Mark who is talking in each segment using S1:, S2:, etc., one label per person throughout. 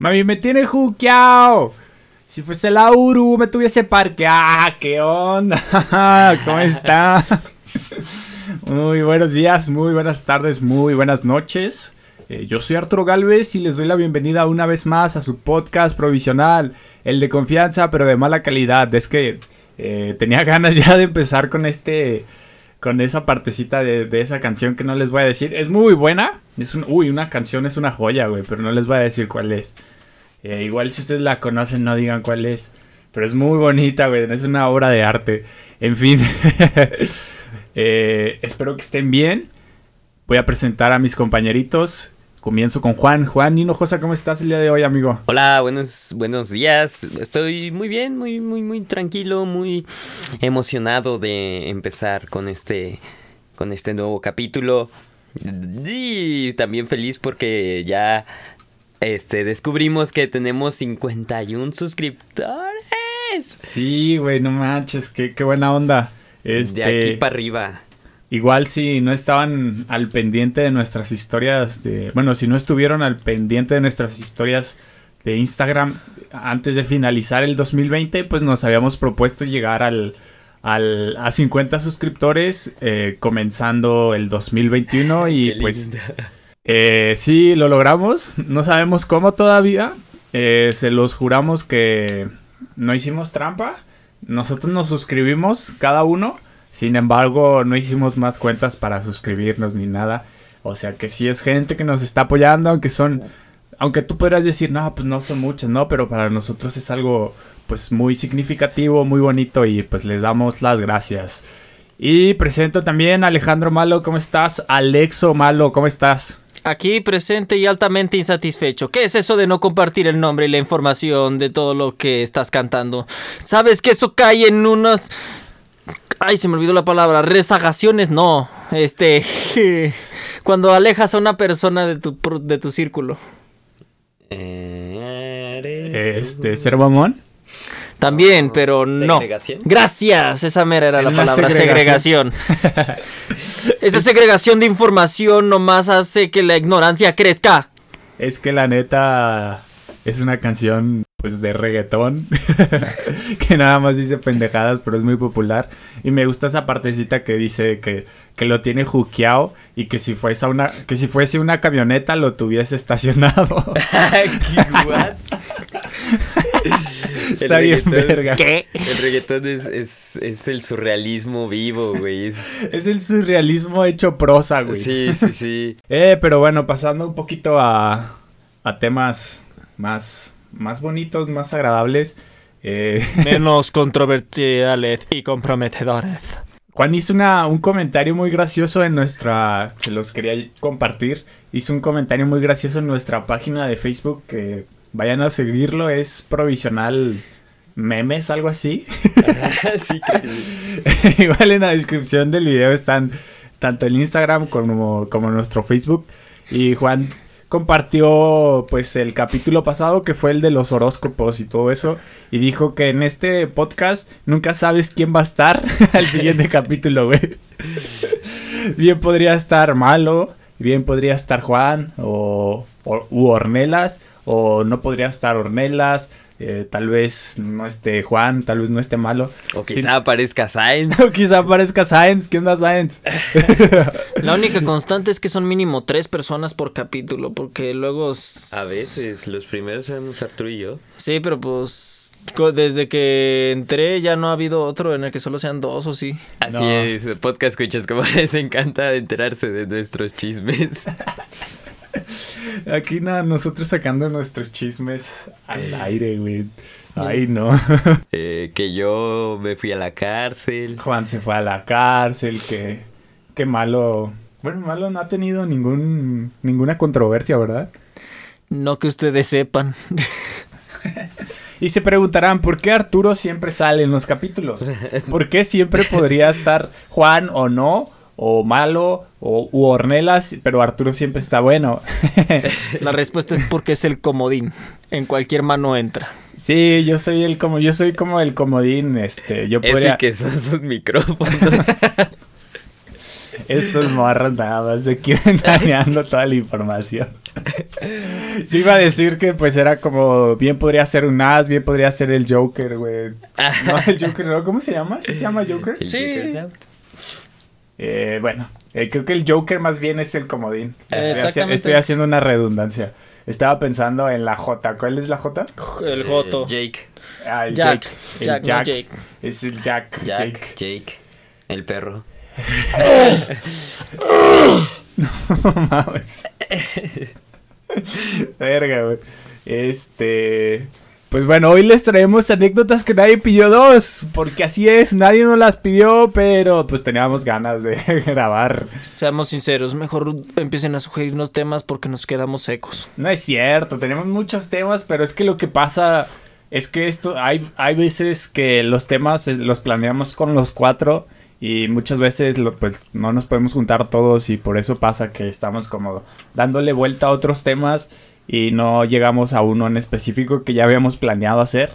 S1: Mami, me tiene juqueado. Si fuese la Uru, me tuviese parque. ¡Ah, qué onda! ¿Cómo está? Muy buenos días, muy buenas tardes, muy buenas noches. Eh, yo soy Arturo Galvez y les doy la bienvenida una vez más a su podcast provisional, el de confianza pero de mala calidad. Es que eh, tenía ganas ya de empezar con este, con esa partecita de, esa canción que no les voy a decir. Es muy buena. Es un, uy, una canción es una joya, güey, pero no les voy a decir cuál es. Eh, igual si ustedes la conocen, no digan cuál es. Pero es muy bonita, güey. Es una obra de arte. En fin. Eh, espero que estén bien. Voy a presentar a mis compañeritos. Comienzo con Juan. Juan Hinojosa, ¿cómo estás el día de hoy, amigo?
S2: Hola, buenos, buenos días. Estoy muy bien, muy, muy, muy tranquilo, muy emocionado de empezar con este, con este nuevo capítulo. Y también feliz porque ya este, descubrimos que tenemos 51 suscriptores.
S1: Sí, güey, no manches, qué, qué buena onda.
S2: Este, de aquí para arriba.
S1: Igual si no estaban al pendiente de nuestras historias de... Bueno, si no estuvieron al pendiente de nuestras historias de Instagram antes de finalizar el 2020, pues nos habíamos propuesto llegar al, al a 50 suscriptores eh, comenzando el 2021 y pues... Eh, sí, lo logramos. No sabemos cómo todavía. Eh, se los juramos que no hicimos trampa. Nosotros nos suscribimos cada uno. Sin embargo, no hicimos más cuentas para suscribirnos ni nada. O sea que sí es gente que nos está apoyando, aunque son... Aunque tú podrías decir, no, pues no son muchas, ¿no? Pero para nosotros es algo pues muy significativo, muy bonito y pues les damos las gracias. Y presento también a Alejandro Malo, ¿cómo estás? Alexo Malo, ¿cómo estás?
S3: Aquí presente y altamente insatisfecho. ¿Qué es eso de no compartir el nombre y la información de todo lo que estás cantando? ¿Sabes que eso cae en unas... Ay, se me olvidó la palabra. Rezagaciones, no. Este... Cuando alejas a una persona de tu, de tu círculo.
S1: Este, ¿ser mamón?
S3: También, pero no. Gracias, esa mera era la palabra, segregación. esa segregación de información nomás hace que la ignorancia crezca.
S1: Es que la neta es una canción pues de reggaetón que nada más dice pendejadas pero es muy popular y me gusta esa partecita que dice que, que lo tiene juqueado y que si fuese una que si fuese una camioneta lo tuviese estacionado
S2: Está bien verga. ¿Qué? El reggaetón es, el surrealismo vivo, güey.
S1: Es... el surrealismo hecho prosa, güey.
S2: Sí, sí, sí.
S1: eh, pero bueno, pasando un poquito a, a temas más, más bonitos, más agradables.
S3: Eh... Menos controversiales y comprometedores.
S1: Juan hizo una, un comentario muy gracioso en nuestra... Se los quería compartir. Hizo un comentario muy gracioso en nuestra página de Facebook que Vayan a seguirlo, es provisional memes, algo así. Igual en la descripción del video están tanto el Instagram como, como nuestro Facebook. Y Juan compartió pues el capítulo pasado que fue el de los horóscopos y todo eso. Y dijo que en este podcast nunca sabes quién va a estar al siguiente capítulo, güey. Bien podría estar Malo, bien podría estar Juan o, o u Ornelas o no podría estar Ornelas, eh, tal vez no esté Juan, tal vez no esté malo.
S2: O quizá aparezca Sainz.
S1: o quizá aparezca Sainz. ¿Qué onda Sainz?
S3: La única constante es que son mínimo tres personas por capítulo, porque luego...
S2: A veces, los primeros somos Arturo y yo.
S3: Sí, pero pues desde que entré ya no ha habido otro en el que solo sean dos o sí.
S2: Así es, podcast escuchas como les encanta enterarse de nuestros chismes.
S1: Aquí nada, nosotros sacando nuestros chismes al aire, güey. Ay, no.
S2: Eh, que yo me fui a la cárcel.
S1: Juan se fue a la cárcel, que, que malo. Bueno, malo no ha tenido ningún, ninguna controversia, ¿verdad?
S3: No que ustedes sepan.
S1: y se preguntarán, ¿por qué Arturo siempre sale en los capítulos? ¿Por qué siempre podría estar Juan o no? O malo o u Ornelas, pero Arturo siempre está bueno.
S3: La respuesta es porque es el comodín. En cualquier mano entra.
S1: Sí, yo soy el como yo soy como el comodín, este, yo
S2: podría que son sus micrófonos.
S1: Estos morros nada más se quieren dañando toda la información. Yo iba a decir que pues era como, bien podría ser un as, bien podría ser el Joker, güey. No, el Joker, ¿no? ¿Cómo se llama? ¿Sí se llama Joker?
S2: El
S3: Sí.
S2: Joker.
S1: Eh, bueno, eh, creo que el Joker más bien es el comodín. Estoy, haciendo una redundancia. Estaba pensando en la J. ¿Cuál es la J?
S3: El Joto.
S2: Eh, Jake.
S1: Ah, el
S3: Jack.
S1: Jake. El
S3: Jack, no
S1: Jack.
S3: Jake.
S1: Es el Jack.
S2: Jack.
S1: Jake.
S2: Jake. El perro.
S1: No mames. Verga, güey. Este. Pues bueno, hoy les traemos anécdotas que nadie pidió dos. Porque así es, nadie nos las pidió, pero pues teníamos ganas de grabar.
S3: Seamos sinceros, mejor empiecen a sugerirnos temas porque nos quedamos secos.
S1: No es cierto, tenemos muchos temas, pero es que lo que pasa es que esto, hay, hay veces que los temas eh, los planeamos con los cuatro y muchas veces lo- pues no nos podemos juntar todos y por eso pasa que estamos como dándole vuelta a otros temas y no llegamos a uno en específico que ya habíamos planeado hacer,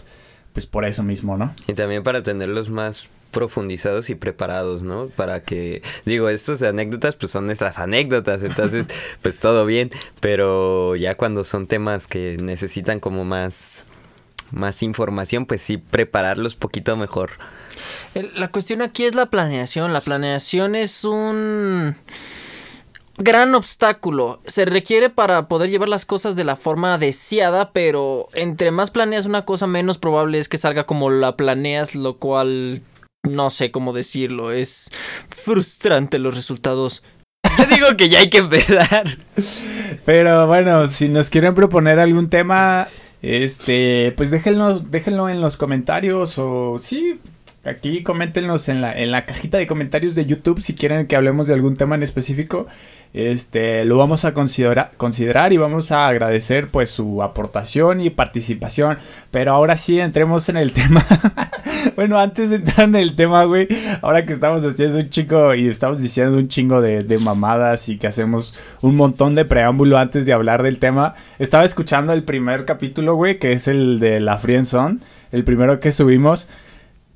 S1: pues por eso mismo, ¿no?
S2: Y también para tenerlos más profundizados y preparados, ¿no? Para que, digo, estos de anécdotas pues son nuestras anécdotas, entonces pues todo bien, pero ya cuando son temas que necesitan como más más información, pues sí prepararlos poquito mejor.
S3: El- La cuestión aquí es la planeación. La planeación es un gran obstáculo. Se requiere para poder llevar las cosas de la forma deseada, pero entre más planeas una cosa, menos probable es que salga como la planeas, lo cual no sé cómo decirlo. Es frustrante los resultados.
S2: Digo que ya hay que empezar.
S1: Pero bueno, si nos quieren proponer algún tema, este, pues déjenlo, déjenlo en los comentarios o sí, aquí coméntenos en la, en la cajita de comentarios de YouTube si quieren que hablemos de algún tema en específico. Este, lo vamos a considera- considerar y vamos a agradecer pues su aportación y participación. Pero ahora sí entremos en el tema. bueno, antes de entrar en el tema, güey, ahora que estamos haciendo un chico y estamos diciendo un chingo de, de mamadas y que hacemos un montón de preámbulo antes de hablar del tema, estaba escuchando el primer capítulo, güey, que es el de la Friendzone, el primero que subimos.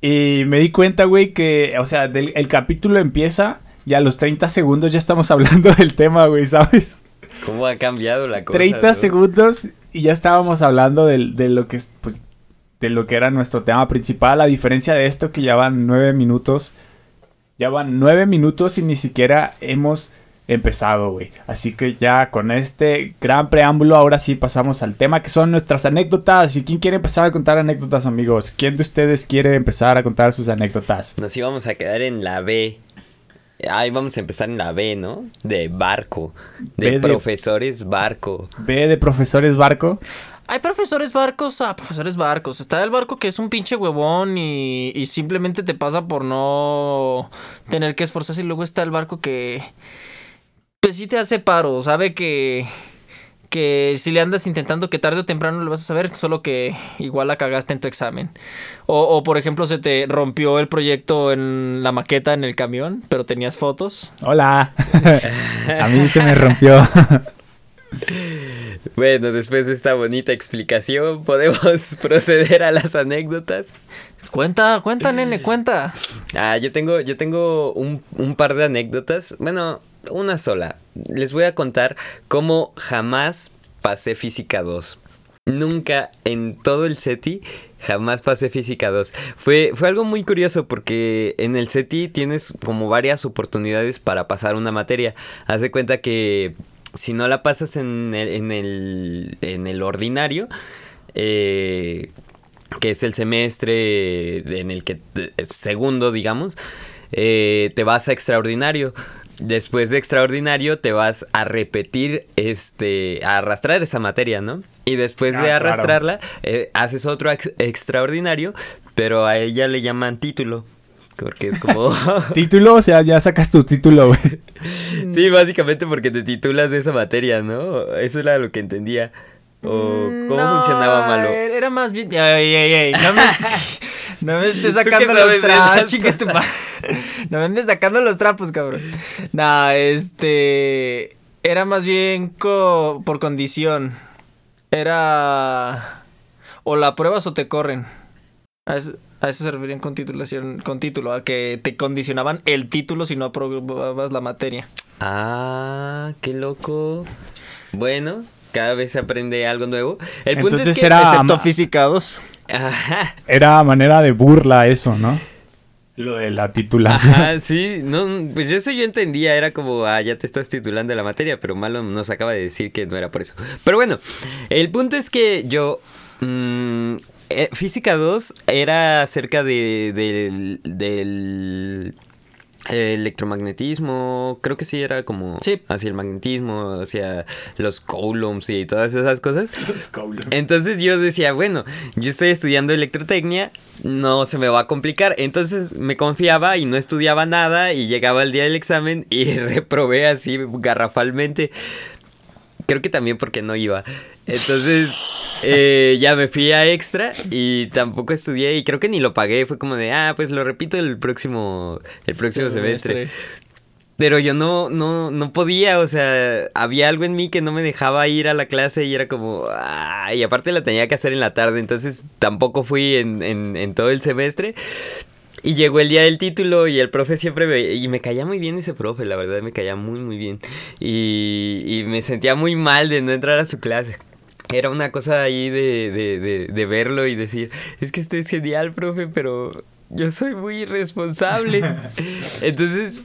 S1: Y me di cuenta, güey, que, o sea, el capítulo empieza y a los 30 segundos ya estamos hablando del tema, güey, ¿sabes?
S2: ¿Cómo ha cambiado la cosa?
S1: 30
S2: no?
S1: segundos y ya estábamos hablando del- de, lo que es, pues, de lo que era nuestro tema principal. A diferencia de esto que ya van 9 minutos. Ya van 9 minutos y ni siquiera hemos empezado, güey. Así que ya con este gran preámbulo, ahora sí pasamos al tema que son nuestras anécdotas. ¿Y quién quiere empezar a contar anécdotas, amigos? ¿Quién de ustedes quiere empezar a contar sus anécdotas?
S2: Nos íbamos a quedar en la B. Ahí vamos a empezar en la B, ¿no? De barco. De, profesores barco.
S1: B de profesores barco.
S3: Hay profesores barcos a profesores barcos. Está el barco que es un pinche huevón y, y simplemente te pasa por no tener que esforzarse. Y luego está el barco que pues sí te hace paro. Sabe que, que si le andas intentando que tarde o temprano le vas a saber, solo que igual la cagaste en tu examen. O, o por ejemplo se te rompió el proyecto en la maqueta en el camión, pero tenías fotos.
S1: Hola. a mí se me rompió.
S2: Bueno, después de esta bonita explicación, podemos proceder a las anécdotas.
S3: Cuenta, cuenta, nene, cuenta.
S2: Ah, yo tengo, yo tengo un, un par de anécdotas. Bueno, una sola. Les voy a contar cómo jamás pasé física 2. Nunca en todo el SETI jamás pasé física 2. Fue, fue algo muy curioso porque en el SETI tienes como varias oportunidades para pasar una materia. Haz de cuenta que si no la pasas en el, en el, en el ordinario, eh, que es el semestre en el que, segundo, digamos, eh, te vas a extraordinario. Después de extraordinario te vas a repetir, este, a arrastrar esa materia, ¿no? Y después
S1: Ah,
S2: de
S1: claro.
S2: arrastrarla, eh, haces otro ex- extraordinario, pero a ella le llaman título. Porque es como...
S1: Título, o sea, ya sacas tu título, güey.
S2: sí, básicamente porque te titulas de esa materia, ¿no? Eso era lo que entendía. ¿O cómo
S3: No,
S2: funcionaba malo?
S3: Era más bien. Ay, ay, ay. No me, no me estés
S2: ¿Tú qué
S3: sacando los
S2: de
S3: trapos.
S2: esas
S3: Chica tu
S2: cosas?
S3: madre. No me andes sacando los trapos, cabrón. No, este. Era más bien co- por condición. Era. O la pruebas o te corren. A eso, a eso se referían con titulación, con título, a que te condicionaban el título si no aprobabas la materia.
S2: Ah, qué loco. Bueno, cada vez se aprende algo nuevo. El punto
S1: Entonces
S2: es que...
S1: era-
S3: Excepto física 2.
S2: Ajá.
S1: Era manera de burla eso, ¿no? Lo de la titulación.
S2: Ajá, sí, no, pues eso yo entendía, era como, ah, ya te estás titulando de la materia, pero Malo nos acaba de decir que no era por eso. Pero bueno, el punto es que yo, mm, eh, Física 2 era acerca de, del, electromagnetismo, creo que sí era como
S3: Sí.
S2: hacia el magnetismo, hacia los coulombs y todas esas cosas. Entonces yo decía, bueno, yo estoy estudiando electrotecnia, no se me va a complicar. Entonces me confiaba y no estudiaba nada y llegaba el día del examen y reprobé así garrafalmente. Creo que también porque no iba. Entonces eh, ya me fui a extra y tampoco estudié y creo que ni lo pagué. Fue como de, ah, pues lo repito el próximo, el próximo semestre. Pero yo no, no, no podía, o sea, había algo en mí que no me dejaba ir a la clase y era como, ah, y aparte la tenía que hacer en la tarde, entonces tampoco fui en, en, en todo el semestre. Y llegó el día del título y el profe siempre me... Y me caía muy bien ese profe, la verdad, me caía muy, muy bien. Y, y me sentía muy mal de no entrar a su clase. Era una cosa ahí de, de, de, de verlo y decir, es que usted es genial, profe, pero yo soy muy irresponsable. Entonces,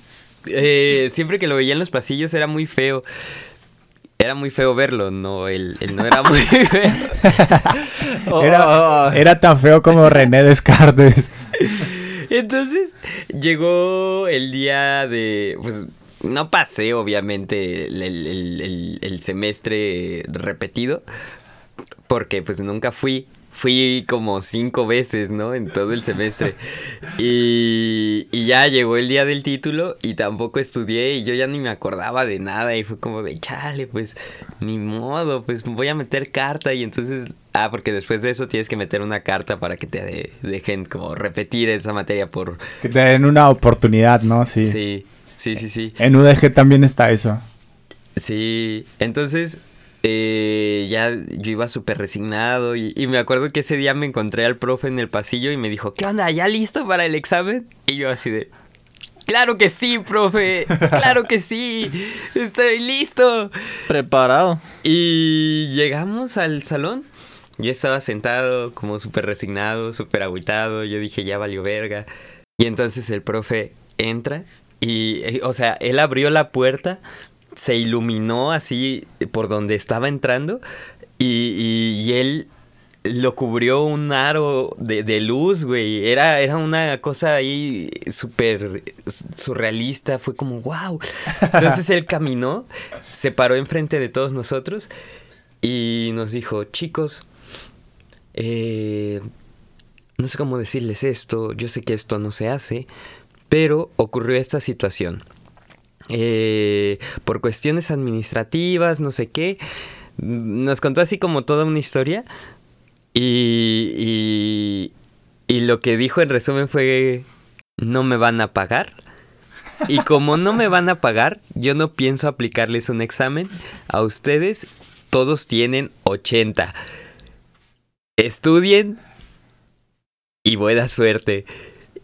S2: eh, siempre que lo veía en los pasillos era muy feo. Era muy feo verlo, no, él, él no era muy feo.
S1: Era, era tan feo como René Descartes.
S2: Entonces, llegó el día de. Pues no pasé, obviamente, el, el- el- semestre repetido. Porque pues nunca fui. Fui como cinco veces, ¿no? En todo el semestre. Y, y ya llegó el día del título y tampoco estudié y yo ya ni me acordaba de nada y fue como de, chale, pues ni modo, pues voy a meter carta y entonces, ah, porque después de eso tienes que meter una carta para que te de- dejen como repetir esa materia por...
S1: Que te den una oportunidad, ¿no? Sí.
S2: Sí, sí, sí, sí.
S1: En UDG también está eso.
S2: Sí, entonces eh, ya yo iba súper resignado y, y me acuerdo que ese día me encontré al profe en el pasillo y me dijo, ¿qué onda? ¿Ya listo para el examen? Y yo así de, claro que sí, profe, claro que sí, estoy listo.
S3: Preparado.
S2: Y llegamos al salón. Yo estaba sentado como súper resignado, súper agüitado. Yo dije, ya valió verga. Y entonces el profe entra y, eh, o sea, él abrió la puerta, se iluminó así por donde estaba entrando y, y- él lo cubrió un aro de, de luz, güey. Era, era una cosa ahí súper surrealista. Fue como, wow. Entonces él caminó, se paró enfrente de todos nosotros y nos dijo, chicos, eh, no sé cómo decirles esto, yo sé que esto no se hace, pero ocurrió esta situación. Eh, por cuestiones administrativas, no sé qué, nos contó así como toda una historia y, y, y lo que dijo en resumen fue, no me van a pagar. Y como no me van a pagar, yo no pienso aplicarles un examen. A ustedes todos tienen 80. Estudien y buena suerte.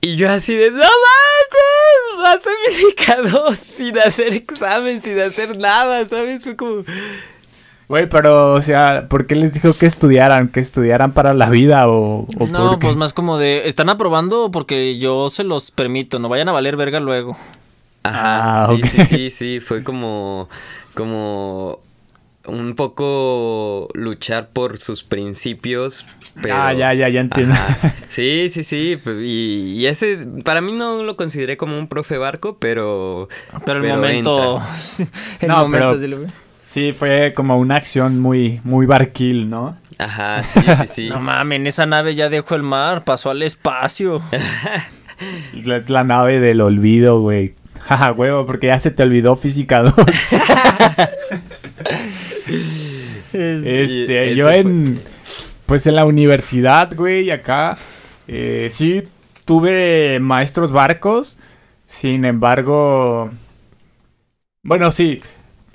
S2: Y yo así de, no manches, vas a física 2 sin hacer examen, sin hacer nada, ¿sabes? Fue como...
S1: Güey, pero, o sea, ¿por qué les dijo que estudiaran? ¿Que estudiaran para la vida o, o
S3: No,
S1: por qué?
S3: pues más como de, están aprobando porque yo se los permito, no vayan a valer verga luego.
S2: Ajá,
S1: Ah,
S2: sí, sí, sí, sí, fue como, como un poco luchar por sus principios, pero...
S1: Ah, ya, ya, ya entiendo.
S2: Ajá. Sí, sí, sí, pe- y, y ese, para mí no lo consideré como un profe barco, pero...
S3: Pero el
S2: Pero
S3: momento... el
S1: No,
S3: momento
S1: pero-
S3: sí lo vi.
S1: Sí, fue como una acción muy, muy barquil, ¿no?
S2: Ajá, sí, sí, sí.
S3: No mames, esa nave ya dejó el mar, pasó al espacio.
S1: Es la nave del olvido, güey. Jaja, huevo, porque ya se te olvidó física 2. Este,
S2: Y
S1: yo en. Pues en la universidad, güey, acá. eh, sí tuve maestros barcos. Sin embargo. Bueno, sí.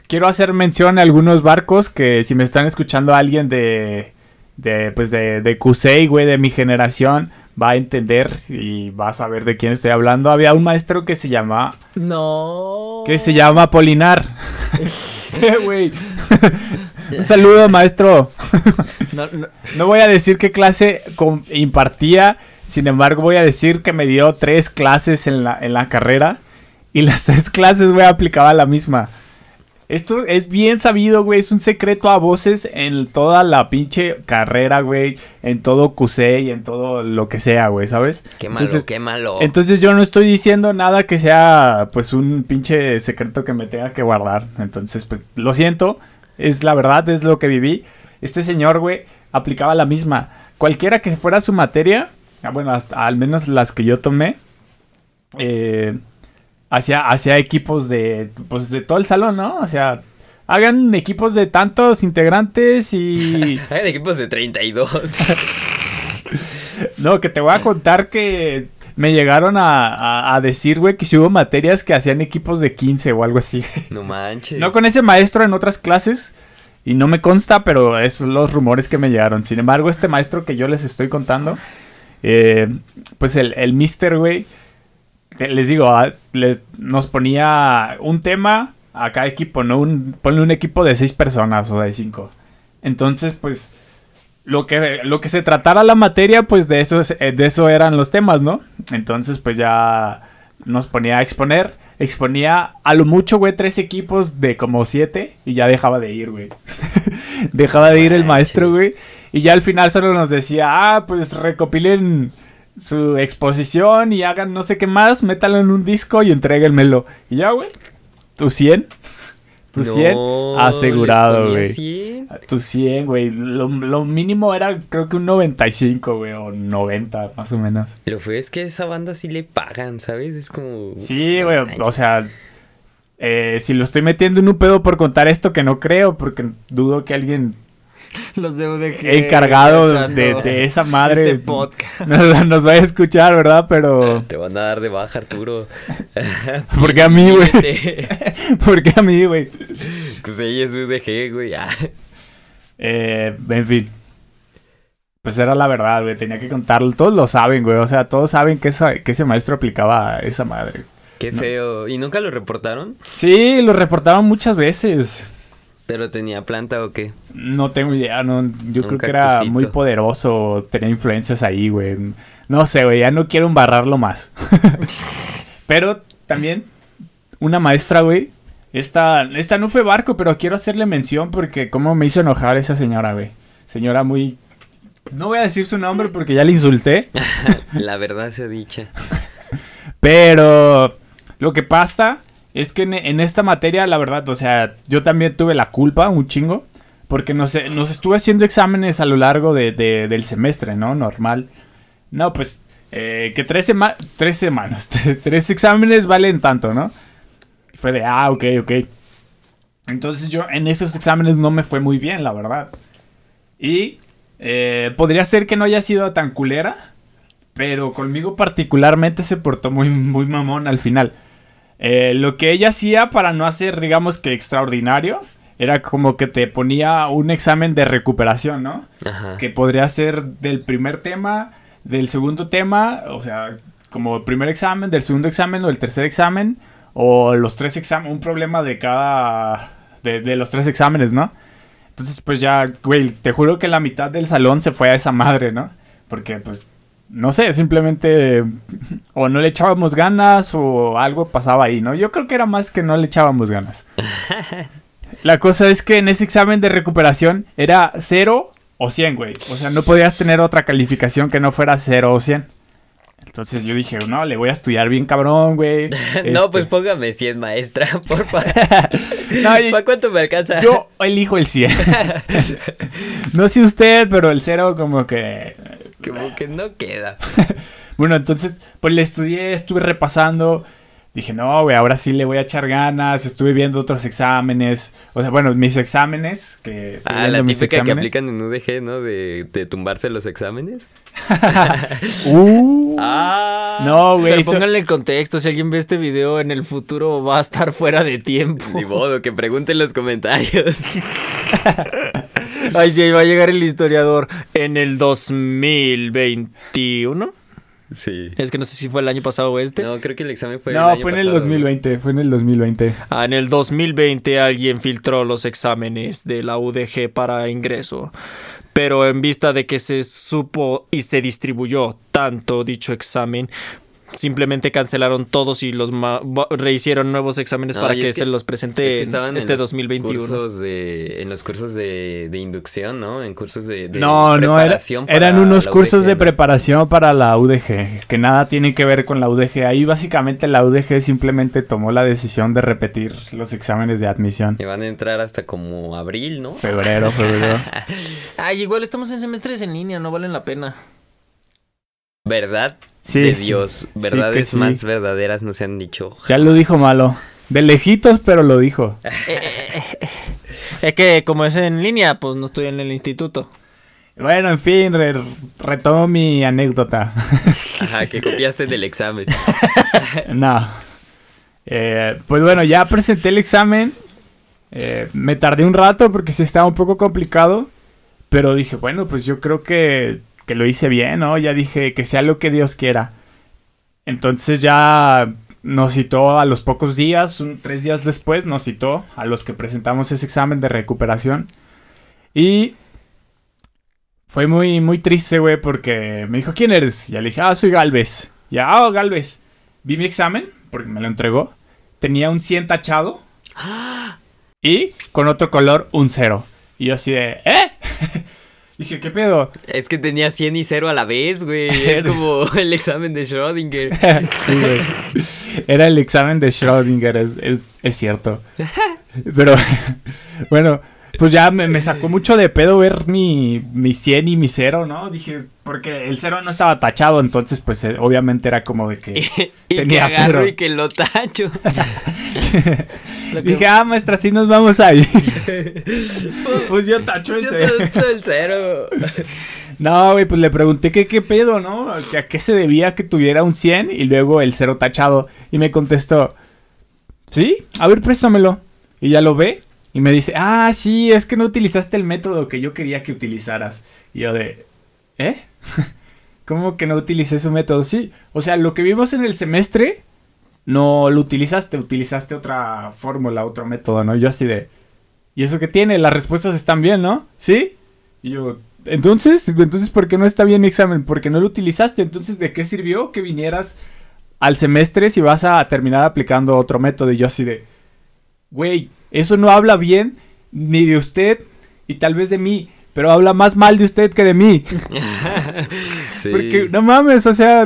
S1: Quiero hacer mención a algunos barcos que si me están escuchando alguien de. De, pues de, de Kusei, güey, de mi generación, va a entender y va a saber de quién estoy hablando. Había un maestro que se llama.
S3: No.
S1: Que se llama Polinar. Güey. Un saludo, maestro.
S3: No, no,
S1: No voy a decir qué clase impartía, sin embargo voy a decir que me dio tres clases en la, en la carrera y las tres clases, güey, aplicaba la misma. Esto es bien sabido, güey, es un secreto a voces en toda la pinche carrera, güey, en todo QC y en todo lo que sea, güey, ¿sabes?
S2: Qué malo,
S1: Entonces-
S2: qué malo.
S1: Entonces yo no estoy diciendo nada que sea pues un pinche secreto que me tenga que guardar. Entonces, pues lo siento, es la verdad, es lo que viví. Este señor, güey, aplicaba la misma. Cualquiera que fuera su materia, ah, bueno, hasta, al menos las que yo tomé, eh, hacía, hacía equipos de, pues, de todo el salón, ¿no? O sea, hagan equipos de tantos integrantes y...
S2: Hay equipos de 32.
S1: No, que te voy a contar que me llegaron a, a- a decir, güey, que si hubo materias que hacían equipos de 15 o algo así.
S2: no manches.
S1: No con ese maestro en otras clases. Y no me consta, pero esos son los rumores que me llegaron. Sin embargo, este maestro que yo les estoy contando, eh, pues el, el mister, güey, les digo, ah, les, nos ponía un tema a cada equipo, ¿no? Un, ponle un equipo de seis personas o de cinco. Entonces, pues, lo que, lo que se tratara la materia, pues de eso, es- eh, de eso eran los temas, ¿no? Entonces, pues ya nos ponía a exponer. Exponía a lo mucho, güey, tres equipos de como siete y ya dejaba de ir, güey. dejaba de ir el maestro, güey. Y ya al final solo nos decía, ah, pues recopilen su exposición y hagan no sé qué más, métalo en un disco y entréguenmelo. Y ya, güey, tu 100. Tu 100
S2: No,
S1: asegurado,
S2: les ponía
S1: güey.
S2: 100.
S1: Tu 100, güey. Lo, lo mínimo era creo que un 95, güey, o 90 más o menos.
S2: Lo feo es que a esa banda sí le pagan, ¿sabes? Es como.
S1: Sí, güey, o sea, eh, si lo estoy metiendo en un pedo por contar esto que no creo, porque dudo que alguien
S3: los de UDG.
S1: encargado de, de esa madre
S3: Este podcast.
S1: nos, nos vaya a escuchar, ¿verdad? Pero,
S2: Te van a dar de baja, Arturo.
S1: ¿por qué a mí, güey? ¿Por qué a mí, güey?
S2: Pues ella es UDG, güey. Ah.
S1: Eh, en fin. Pues era la verdad, güey. Tenía que contarlo. Todos lo saben, güey. O sea, todos saben que, esa, que ese maestro aplicaba esa madre.
S2: Qué
S1: No.
S2: feo. ¿Y nunca lo reportaron?
S1: Sí, lo reportaban muchas veces.
S2: ¿Pero tenía planta o qué?
S1: No tengo idea, no. Yo
S2: Un
S1: creo que era
S2: cactusito.
S1: muy poderoso. Tenía influencias ahí, güey. No sé, güey. Ya no quiero embarrarlo más. pero también, una maestra, güey. Esta, esta no fue barco, pero quiero hacerle mención porque cómo me hizo enojar esa señora, güey. Señora muy... No voy a decir su nombre porque ya le insulté.
S2: La verdad sea dicha.
S1: Pero lo que pasa es que en, esta materia, la verdad, o sea, yo también tuve la culpa, un chingo, porque nos, nos estuve haciendo exámenes a lo largo de, de- del semestre, ¿no? Normal. No, pues, eh, que tres, sema- tres semanas, tres exámenes valen tanto, ¿no? Y fue de, ah, ok, ok. Entonces yo en esos exámenes no me fue muy bien, la verdad. Y eh, podría ser que no haya sido tan culera, pero conmigo particularmente se portó muy, muy mamón al final. Eh, lo que ella hacía para no hacer, digamos que extraordinario, era como que te ponía un examen de recuperación, ¿no?
S2: Ajá.
S1: Que podría ser del primer tema, del segundo tema, o sea, como el primer examen, del segundo examen o el tercer examen, o los tres exámenes, un problema de cada, de, de los tres exámenes, ¿no? Entonces, pues ya, güey, te juro que la mitad del salón se fue a esa madre, ¿no? Porque, pues, no sé, simplemente o no le echábamos ganas o algo pasaba ahí, ¿no? Yo creo que era más que no le echábamos ganas. La cosa es que en ese examen de recuperación era 0 o 100, güey. O sea, no podías tener otra calificación que no fuera 0 o 100. Entonces yo dije, no, le voy a estudiar bien cabrón, güey.
S2: No,
S1: Este,
S2: pues póngame 100, maestra, por favor.
S1: No,
S2: ¿Para cuánto me alcanza?
S1: Yo elijo el 100. no sé usted, pero el 0 como que...
S2: Como que no queda.
S1: Bueno, entonces, pues le estudié, estuve repasando. Dije, no, güey, ahora sí le voy a echar ganas. Estuve viendo otros exámenes. O sea, bueno, mis exámenes. Que
S2: Ah, la
S1: mis
S2: típica que aplican en UDG, ¿no? De, de tumbarse los exámenes.
S1: Uh,
S2: Ah.
S1: no, güey.
S3: Pero
S1: eso-
S3: pónganle el contexto, si alguien ve este video en el futuro va a estar fuera de tiempo.
S2: Ni modo, que pregunte en los comentarios.
S3: Ay, sí, ahí va a llegar el historiador en el 2021.
S2: Sí.
S3: Es que no sé si fue el año pasado o este.
S2: No, creo que el examen fue
S1: no,
S2: el año
S1: fue en el
S2: pasado,
S1: 2020, fue en el 2020.
S3: Ah, en el 2020 alguien filtró los exámenes de la UDG para ingreso. Pero en vista de que se supo y se distribuyó tanto dicho examen, simplemente cancelaron todos y los rehicieron nuevos exámenes
S2: No,
S3: para que,
S2: es que-
S3: se los
S2: Es
S3: presente
S2: que
S3: en
S2: estaban
S3: este
S2: en los
S3: 2021.
S2: Cursos de, en los cursos de, de inducción, ¿no? En cursos de, de
S1: no, no, era-
S2: preparación para
S1: eran unos
S2: la
S1: cursos
S2: UDG,
S1: de
S2: ¿no?
S1: preparación para la UDG, que nada tiene que ver con la UDG. Ahí básicamente la UDG simplemente tomó la decisión de repetir los exámenes de admisión.
S2: Y van a entrar hasta como abril, ¿no?
S1: Febrero, febrero.
S3: Ay, igual estamos en semestres en línea, no valen la pena.
S2: ¿Verdad?
S1: Sí,
S2: de
S1: sí.
S2: Dios.
S1: Sí
S2: Verdades
S1: sí.
S2: más verdaderas no se han dicho.
S1: Ya lo dijo malo. De lejitos, pero lo dijo.
S3: Es que como es en línea, pues no estoy en el instituto.
S1: Bueno, en fin, re- retomo mi anécdota.
S2: Ajá, que copiaste del examen.
S1: no. Eh, pues bueno, ya presenté el examen. Eh, me tardé un rato porque sí estaba un poco complicado. Pero dije, bueno, pues yo creo que, que lo hice bien, ¿no? Ya dije que sea lo que Dios quiera. Entonces ya nos citó a los pocos días, un- tres días después, nos citó a los que presentamos ese examen de recuperación. Y fue muy, muy triste, güey, porque me dijo, ¿quién eres? Y ya le dije, ah, soy Galvez. Ya, ah, Galvez. Vi mi examen, porque me lo entregó. Tenía un 100 tachado. Y con otro color, un 0. Y yo así de, ¿eh? Dije, ¿qué pedo?
S2: Es que tenía 100 y 0 a la vez, güey. Es como el examen de Schrödinger.
S1: Sí, güey. Era el examen de Schrödinger, es, es, es cierto. Pero, bueno, pues ya me, me sacó mucho de pedo ver mi, mi 100 y mi 0, ¿no? Dije, porque el 0 no estaba tachado, entonces pues eh, obviamente era como de que...
S2: y que
S1: Tenía
S2: agarro
S1: cero.
S2: y que lo tacho.
S3: Lo que-
S1: Dije, ah, maestra, sí nos vamos ahí. pues yo tacho el
S2: Yo
S1: 0.
S2: tacho el cero.
S1: No, güey, pues le pregunté que qué pedo, ¿no? Que a qué se debía que tuviera un 100 y luego el 0 tachado. Y me contestó, ¿sí? A ver, préstamelo. Y ya lo ve y me dice, ah, sí, es que no utilizaste el método que yo quería que utilizaras. Y yo de, ¿eh? ¿Cómo que no utilicé su método? Sí, o sea, lo que vimos en el semestre, no lo utilizaste, utilizaste otra fórmula, otro método, ¿no? Yo así de, ¿y eso qué tiene? Las respuestas están bien, ¿no? ¿Sí? Y yo, entonces, entonces, ¿por qué no está bien mi examen? Porque no lo utilizaste. Entonces, ¿de qué sirvió que vinieras al semestre si vas a terminar aplicando otro método? Y yo así de, güey, eso no habla bien ni de usted y tal vez de mí, pero habla más mal de usted que de mí.
S2: Sí.
S1: Porque no mames, o sea,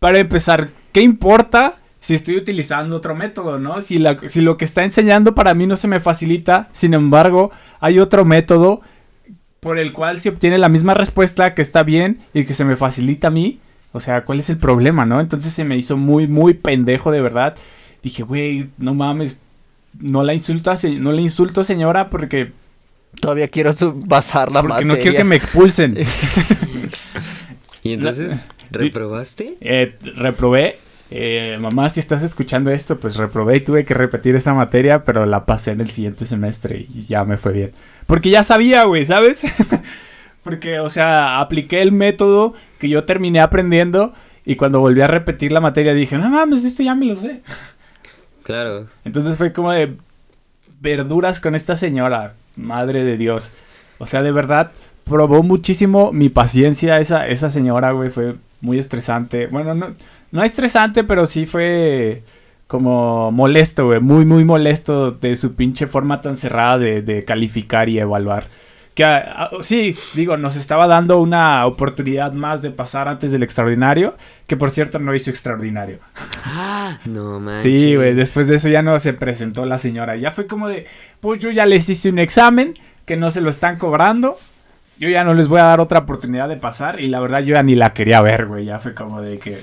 S1: para empezar, ¿qué importa si estoy utilizando otro método, no? Si, la- si lo que está enseñando para mí no se me facilita, sin embargo, hay otro método por el cual se obtiene la misma respuesta que está bien y que se me facilita a mí. O sea, ¿cuál es el problema, no? Entonces se me hizo muy, muy pendejo de verdad. Dije, güey, no mames, no la insulto, a se- no le insulto señora porque,
S3: Todavía quiero su- pasar la
S1: porque
S3: materia.
S1: no quiero que me expulsen.
S2: ¿Y entonces reprobaste?
S1: Eh, reprobé. Eh, mamá, si estás escuchando esto, pues reprobé y tuve que repetir esa materia, pero la pasé en el siguiente semestre y ya me fue bien. Porque ya sabía, güey, ¿sabes? Porque, o sea, apliqué el método que yo terminé aprendiendo y cuando volví a repetir la materia dije, no mames, esto ya me lo sé.
S2: Claro.
S1: Entonces fue como de verduras con esta señora, madre de Dios. O sea, de verdad, probó muchísimo mi paciencia esa, esa señora, güey, fue muy estresante. Bueno, no, no estresante, pero sí fue como molesto, güey, muy, muy molesto de su pinche forma tan cerrada de, de calificar y evaluar. Que ah, ah, sí, digo, nos estaba dando una oportunidad más de pasar antes del extraordinario, que por cierto no hizo extraordinario.
S2: No manches.
S1: Sí, güey, después de eso ya no se presentó la señora. Ya fue como de, pues yo ya les hice un examen que no se lo están cobrando. Yo ya no les voy a dar otra oportunidad de pasar. Y la verdad yo ya ni la quería ver, güey. Ya fue como de que,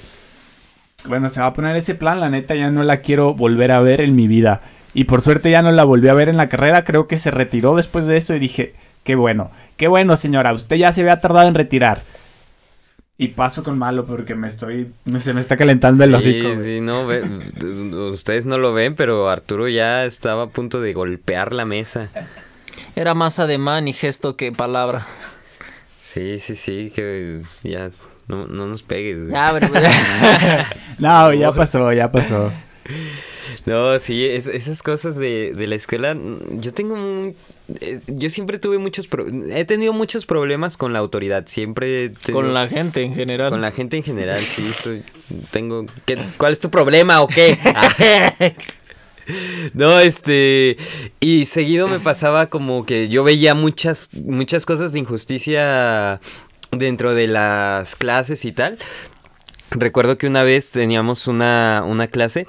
S1: bueno, se va a poner ese plan. La neta ya no la quiero volver a ver en mi vida. Y por suerte ya no la volví a ver en la carrera. Creo que se retiró después de eso y dije, qué bueno, qué bueno señora. Usted ya se había tardado en retirar. Y paso con malo porque me estoy, me- se me está calentando el
S2: Sí,
S1: hocico. güey.
S2: sí, no, ve- ustedes no lo ven, pero Arturo ya estaba a punto de golpear la mesa.
S3: Era más ademán y gesto que palabra.
S2: Sí, sí, sí, que ya No, no nos pegues, güey.
S3: Ya,
S1: No, ya pasó, ya pasó.
S2: No, sí, es- esas cosas de, de la escuela, mm, yo tengo un- eh, yo siempre tuve muchos, pro- he tenido muchos problemas con la autoridad, siempre tenido-
S3: con la gente en general.
S2: con la gente en general, sí, soy- tengo, ¿qué- ¿cuál es tu problema o qué? No, este, y seguido me pasaba como que yo veía muchas, muchas cosas de injusticia dentro de las clases y tal. Recuerdo que una vez teníamos una, una clase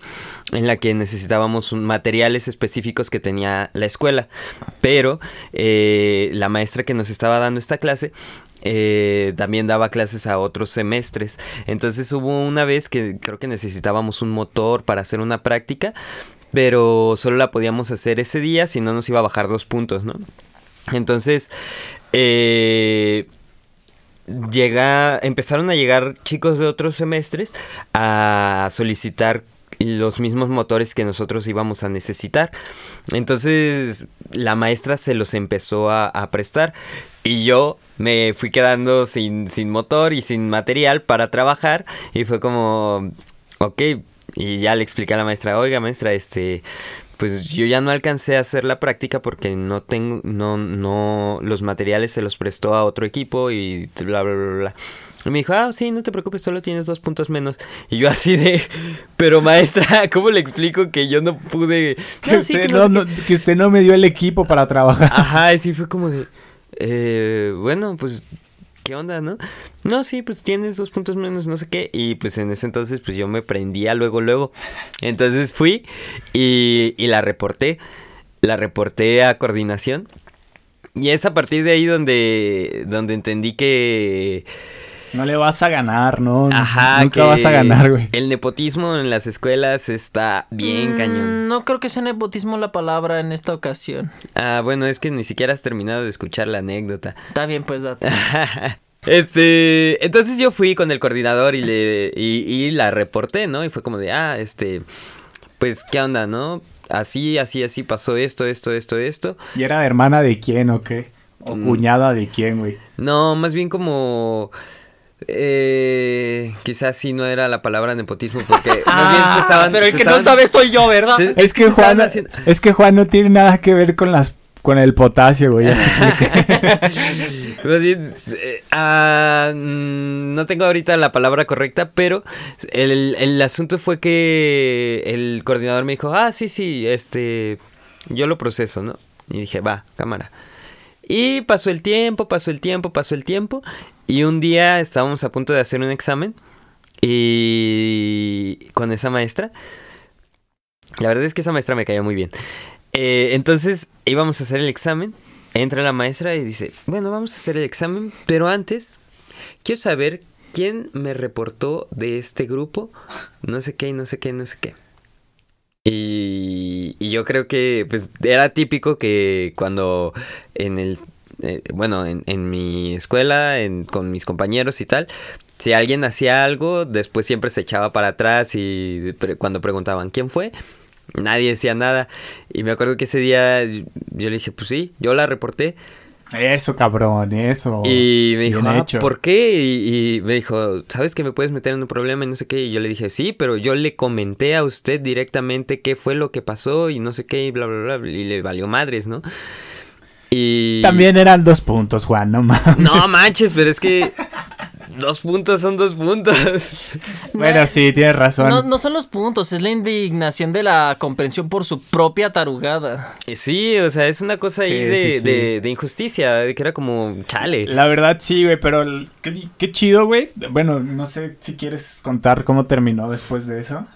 S2: en la que necesitábamos materiales específicos que tenía la escuela, pero eh, la maestra que nos estaba dando esta clase eh, también daba clases a otros semestres. Entonces hubo una vez que creo que necesitábamos un motor para hacer una práctica, pero solo la podíamos hacer ese día, si no nos iba a bajar dos puntos, ¿no? Entonces, eh, llega, empezaron a llegar chicos de otros semestres a solicitar los mismos motores que nosotros íbamos a necesitar. Entonces la maestra se los empezó a, prestar y yo me fui quedando sin, sin motor y sin material para trabajar y fue como, ok, y ya le expliqué a la maestra, oiga maestra, este, pues yo ya no alcancé a hacer la práctica porque no tengo, no, no, los materiales se los prestó a otro equipo y bla, bla, bla, bla. Y me dijo, ah, sí, no te preocupes, solo tienes dos puntos menos. Y yo así de, pero maestra, ¿cómo le explico que yo no pude?
S1: Que,
S2: No, sí,
S1: usted
S2: que
S1: no,
S2: no sé
S1: no- que usted no me dio el equipo para trabajar.
S2: Ajá, y sí fue como de, eh, bueno, pues, ¿qué onda, no? No, sí, pues tienes dos puntos menos, no sé qué. Y pues en ese entonces, pues yo me prendía luego, luego. Entonces fui y, y la reporté. La reporté a coordinación. Y es a partir de ahí donde, donde entendí que...
S1: No le vas a ganar, ¿no?
S2: Ajá,
S1: Nunca
S2: que
S1: vas a ganar, güey.
S2: El nepotismo en las escuelas está bien
S3: Mm,
S2: cañón.
S3: No creo que sea nepotismo la palabra en esta ocasión.
S2: Ah, bueno, es que ni siquiera has terminado de escuchar la anécdota.
S3: Está bien, pues date.
S2: Este, entonces yo fui con el coordinador y le y, y la reporté, ¿no? Y fue como de, ah, este, pues, ¿qué onda, no? Así, así, así pasó esto, esto, esto, esto.
S1: ¿Y era hermana de quién o qué? ¿O
S2: Mm.
S1: cuñada de quién, güey?
S2: No, más bien como, eh, quizás sí no era la palabra nepotismo porque más bien se estaban,
S3: Ah, pero el
S2: se
S3: que no
S2: estaban-
S3: vez soy yo, ¿verdad?
S2: se-
S1: Es que Juan,
S2: haciendo-
S1: es que Juan no tiene nada que ver con las con el potasio, güey.
S2: bien, eh, ah, mm, no tengo ahorita la palabra correcta, pero el, el asunto fue que el coordinador me dijo, ah, sí, sí, este, yo lo proceso, ¿no? Y dije, va, cámara. Y pasó el tiempo, pasó el tiempo, pasó el tiempo, y un día estábamos a punto de hacer un examen y con esa maestra. La verdad es que esa maestra me cayó muy bien. Eh, entonces íbamos a hacer el examen. Entra la maestra y dice, bueno, vamos a hacer el examen, pero antes quiero saber quién me reportó de este grupo, no sé qué, no sé qué, no sé qué. Y, y yo creo que pues era típico que cuando en el, eh, bueno, en, en mi escuela, en- con mis compañeros y tal, si alguien hacía algo, después siempre se echaba para atrás y pre- cuando preguntaban quién fue, nadie decía nada. Y me acuerdo que ese día yo yo le dije, pues sí, yo la reporté.
S1: Eso, cabrón, eso.
S2: Y me dijo, "Ah,
S1: hecho.
S2: ¿por qué? Y, y me dijo, ¿sabes que me puedes meter en un problema y no sé qué? Y yo le dije, sí, pero yo le comenté a usted directamente qué fue lo que pasó y no sé qué y bla, bla, bla. Y le valió madres, ¿no? Y...
S1: También eran dos puntos, Juan, no mames.
S2: No manches, pero es que dos puntos son dos puntos.
S1: Bueno, sí, tienes razón.
S3: No, no son los puntos, es la indignación de la comprensión por su propia tarugada.
S2: Y Sí, o sea, es una cosa ahí
S1: Sí,
S2: de,
S1: sí, sí.
S2: De, de injusticia, de que era como chale.
S1: La verdad sí, güey, pero qué chido, güey. Bueno, no sé si quieres contar cómo terminó después de eso.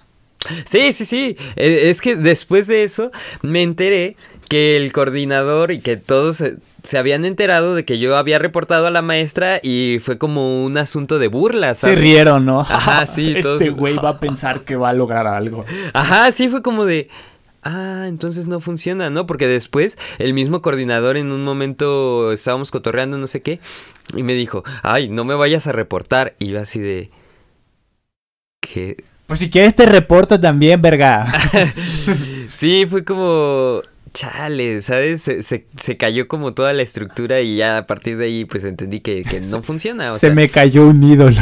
S2: Sí, sí, sí. Eh, Es que después de eso me enteré que el coordinador y que todos se, se habían enterado de que yo había reportado a la maestra y fue como un asunto de burla,
S1: Se
S2: ¿sabes?
S1: rieron, ¿no?
S2: Ajá, sí, todos-
S1: Este güey va a pensar que va a lograr algo.
S2: Ajá, sí, fue como de... Ah, entonces no funciona, ¿no? Porque después el mismo coordinador en un momento estábamos cotorreando, no sé qué, y me dijo, ay, no me vayas a reportar. Y yo así de... ¿Qué?
S1: Pues si quieres te reporto también, verga.
S2: Sí, fue como... chale, ¿sabes? Se, se, se cayó como toda la estructura y ya a partir de ahí pues entendí que, que no funciona. O
S1: Se
S2: sea,
S1: me cayó un ídolo.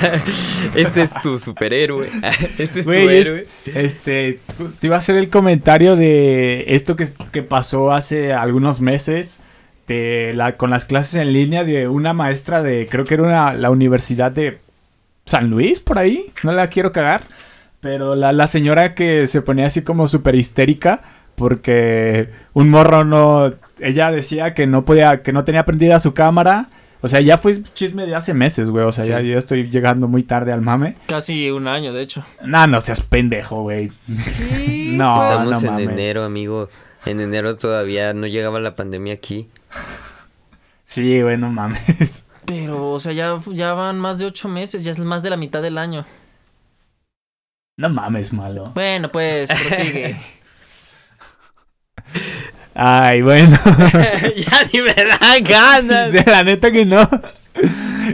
S2: este es tu superhéroe. Este es tu
S1: es-
S2: héroe.
S1: este, te iba a hacer el comentario de esto que, que pasó hace algunos meses de la, con las clases en línea de una maestra de, creo que era una, la Universidad de San Luis, por ahí, no la quiero cagar, pero la, la señora que se ponía así como súper histérica porque un morro no, ella decía que no podía, que no tenía prendida su cámara. O sea, ya fue chisme de hace meses, güey. O sea,
S2: Sí.
S1: ya, ya estoy llegando muy tarde al mame.
S3: Casi un año, de hecho.
S1: No, no seas pendejo, güey.
S3: Sí.
S1: No,
S2: Estamos
S1: no
S2: en
S1: mames.
S2: enero, amigo. En enero todavía no llegaba la pandemia aquí.
S1: Sí, güey, no mames.
S3: Pero, o sea, ya, ya van más de ocho meses, ya es más de la mitad del año.
S1: No mames, malo.
S3: Bueno, pues, prosigue.
S1: Ay, bueno.
S2: ya ni me dan ganas.
S1: De la neta que no.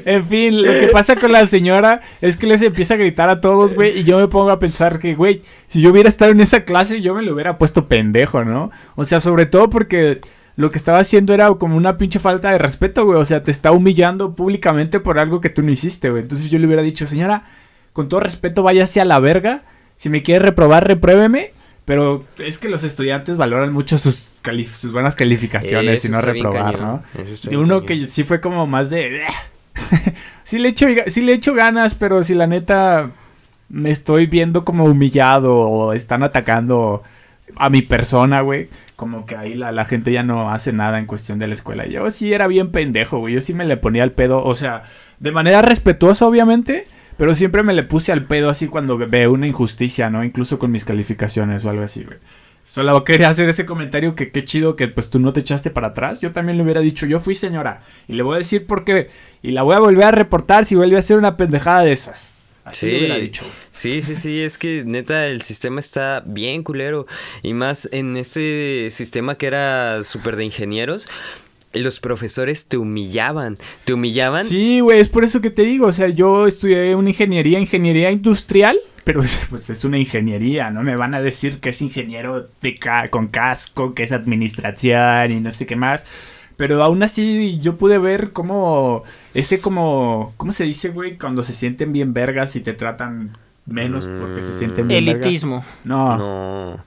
S1: En fin, lo que pasa con la señora es que les empieza a gritar a todos, güey, y yo me pongo a pensar que, güey, si yo hubiera estado en esa clase, yo me lo hubiera puesto pendejo, ¿no? O sea, sobre todo porque lo que estaba haciendo era como una pinche falta de respeto, güey. O sea, te está humillando públicamente por algo que tú no hiciste, güey. Entonces yo le hubiera dicho, señora, con todo respeto, váyase a la verga. Si me quiere reprobar, repruébeme. Pero es que los estudiantes valoran mucho sus, sus buenas calificaciones
S2: Eso
S1: y no reprobar. ¿no? Y uno
S2: cañón.
S1: que sí fue como más de... sí, le echo, sí le echo ganas, pero si la neta me estoy viendo como humillado o están atacando a mi persona, güey. Como que ahí la, la gente ya no hace nada en cuestión de la escuela. Yo sí era bien pendejo, güey. Yo sí me le ponía al pedo, o sea, de manera respetuosa, obviamente. Pero siempre me le puse al pedo así cuando veo una injusticia, ¿no? Incluso con mis calificaciones o algo así, güey. Solo quería hacer ese comentario que qué chido que pues tú no te echaste para atrás. Yo también le hubiera dicho, yo fui señora. Y le voy a decir por qué. Y la voy a volver a reportar si vuelve a hacer una pendejada de esas. Así le hubiera dicho.
S2: Sí, sí, sí, es que neta el sistema está bien culero. Y más en este sistema que era súper de ingenieros, los profesores te humillaban. Te humillaban.
S1: Sí, güey, es por eso que te digo. O sea, yo estudié una ingeniería, ingeniería industrial. Pero pues es una ingeniería, ¿no? Me van a decir que es ingeniero de ca- con casco, que es administración y no sé qué más. Pero aún así yo pude ver cómo ese como... ¿Cómo se dice, güey? Cuando se sienten bien vergas y te tratan menos porque se sienten bien vergas.
S3: Elitismo.
S1: No,
S2: No,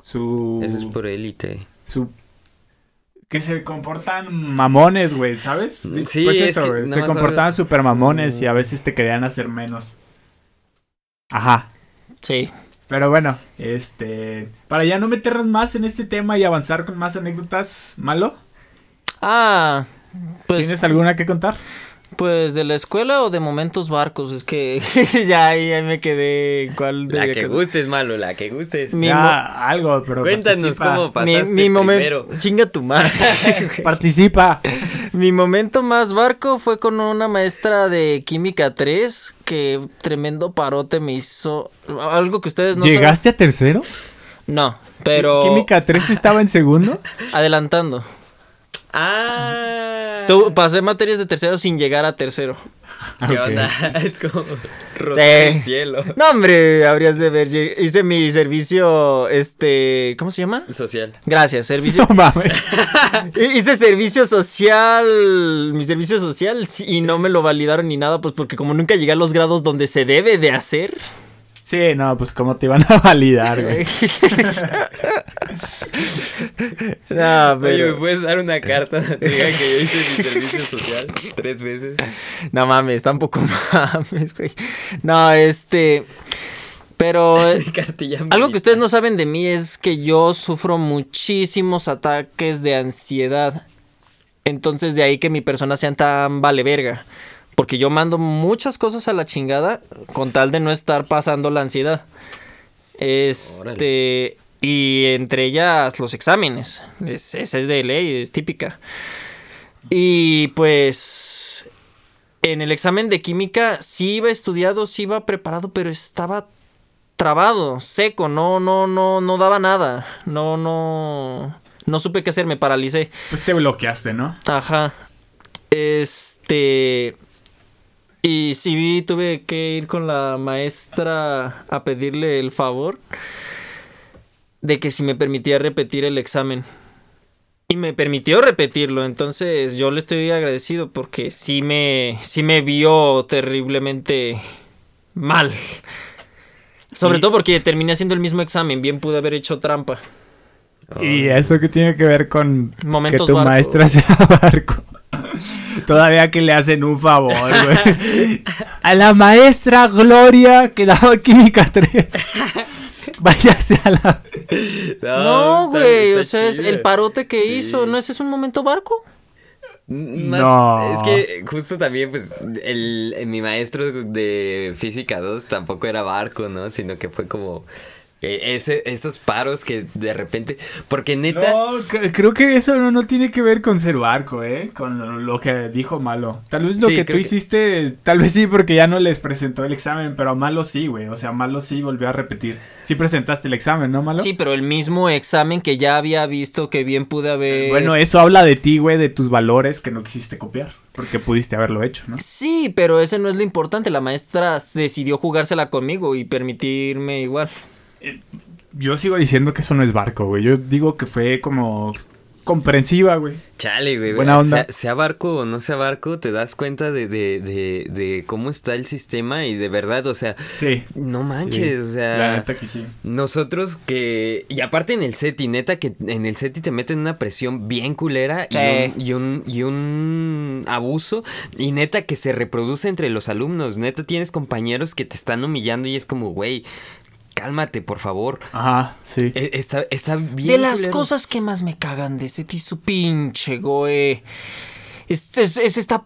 S1: su...
S2: eso es por élite.
S1: su que se comportan mamones, güey, ¿sabes?
S2: Sí,
S1: pues
S2: es
S1: eso,
S2: que
S1: güey.
S2: no
S1: se comportaban súper mamones y a veces te querían hacer menos. Ajá.
S3: Sí.
S1: Pero bueno, este. Para ya no meternos más en este tema y avanzar con más anécdotas, ¿malo?
S3: Ah, pues,
S1: ¿Tienes alguna que contar?
S3: Pues de la escuela o de momentos barcos. Es que ya ahí ahí me quedé. ¿Cuál
S2: La que
S3: quedar?
S2: gustes, malo, la que gustes.
S3: Mi
S1: Ya, algo, pero.
S2: Cuéntanos
S1: participa.
S2: cómo
S3: Mi,
S2: pasaste
S3: mi
S2: primero.
S3: momento. Chinga tu madre.
S1: Participa.
S3: Mi momento más barco fue con una maestra de química 3 que tremendo parote me hizo. Algo que ustedes no
S1: ¿Llegaste a tercero?
S3: No, pero
S1: ¿Química 3 estaba en segundo?
S3: adelantando.
S2: Ah.
S3: Tu- pasé materias de tercero sin llegar a tercero.
S2: ¿Qué
S1: Ok.
S2: onda? Es como rotar el
S3: Sí.
S2: cielo.
S3: No, hombre, habrías de ver. Hice mi servicio, este, ¿cómo se llama?
S2: Social.
S3: Gracias, servicio.
S1: No mames.
S3: Hice servicio social, mi servicio social, sí, y no me lo validaron ni nada, pues porque como nunca llegué a los grados donde se debe de hacer.
S1: Sí, no, pues cómo te iban a validar, güey.
S3: no,
S2: Oye, ¿me
S3: pero,
S2: puedes dar una carta donde diga que yo hice mi servicio social tres veces?
S3: no mames, tampoco mames, güey. No, este, pero algo que ustedes no saben de mí es que yo sufro muchísimos ataques de ansiedad. Entonces de ahí que mi persona sea tan vale verga. Porque yo mando muchas cosas a la chingada con tal de no estar pasando la ansiedad. Este. Y entre ellas los exámenes. Es- esa es de ley, es típica. Y pues. En el examen de química sí iba estudiado, sí iba preparado, pero estaba trabado, seco, no, no, no, no daba nada. No, no. No supe qué hacer, me paralicé.
S1: Pues te bloqueaste, ¿no?
S3: Ajá. Este. Y sí tuve que ir con la maestra a pedirle el favor. de que si me permitía repetir el examen. Y me permitió repetirlo, entonces yo le estoy agradecido porque sí me, sí me vio terriblemente mal. Sobre
S1: Y-
S3: todo porque terminé haciendo el mismo examen, bien pude haber hecho trampa.
S1: ¿Y eso qué tiene que ver con
S3: Momentos
S1: que tu
S3: barco.
S1: maestra sea barco? Todavía que le hacen un favor, güey. A la maestra Gloria que daba química 3. Váyase a la...
S3: No, güey, o sea, es el parote que
S2: Sí.
S3: hizo, ¿no ese es un momento barco?
S2: Más,
S1: No.
S2: Es que justo también, pues, el, mi maestro de física 2 tampoco era barco, ¿no? Sino que fue como ese, esos paros que de repente. Porque neta.
S1: No, creo que eso no, no tiene que ver con ser barco, ¿eh? Con lo, lo que dijo Malo. Tal vez lo
S2: Sí,
S1: que tú
S2: que-
S1: hiciste, tal vez sí, porque ya no les presentó el examen, pero a Malo sí, güey. O sea, Malo sí volvió a repetir. Sí presentaste el examen, ¿no, Malo?
S3: Sí, pero el mismo examen que ya había visto que bien pude haber...
S1: Bueno, eso habla de ti, güey, de tus valores que no quisiste copiar. Porque pudiste haberlo hecho, ¿no?
S3: Sí, pero ese no es lo importante. La maestra decidió jugársela conmigo y permitirme igual.
S1: Yo sigo diciendo que eso no es barco, güey. Yo digo que fue como comprensiva, güey.
S2: Chale, güey.
S1: Buena onda.
S2: Sea, sea barco o no sea barco, te das cuenta de, de, de, de cómo está el sistema y de verdad, o sea,
S1: Sí.
S2: no manches,
S1: sí.
S2: o sea.
S1: La neta que sí.
S2: Nosotros que. Y aparte en el SETI, neta, que en el SETI te meten una presión bien culera y, un, y, un, y un abuso. Y neta que se reproduce entre los alumnos. Neta tienes compañeros que te están humillando y es como, güey, cálmate, por favor.
S1: Ajá, sí.
S2: E- Está, está bien.
S3: de las
S2: culero.
S3: cosas que más me cagan de ese su pinche goe. Este es, es esta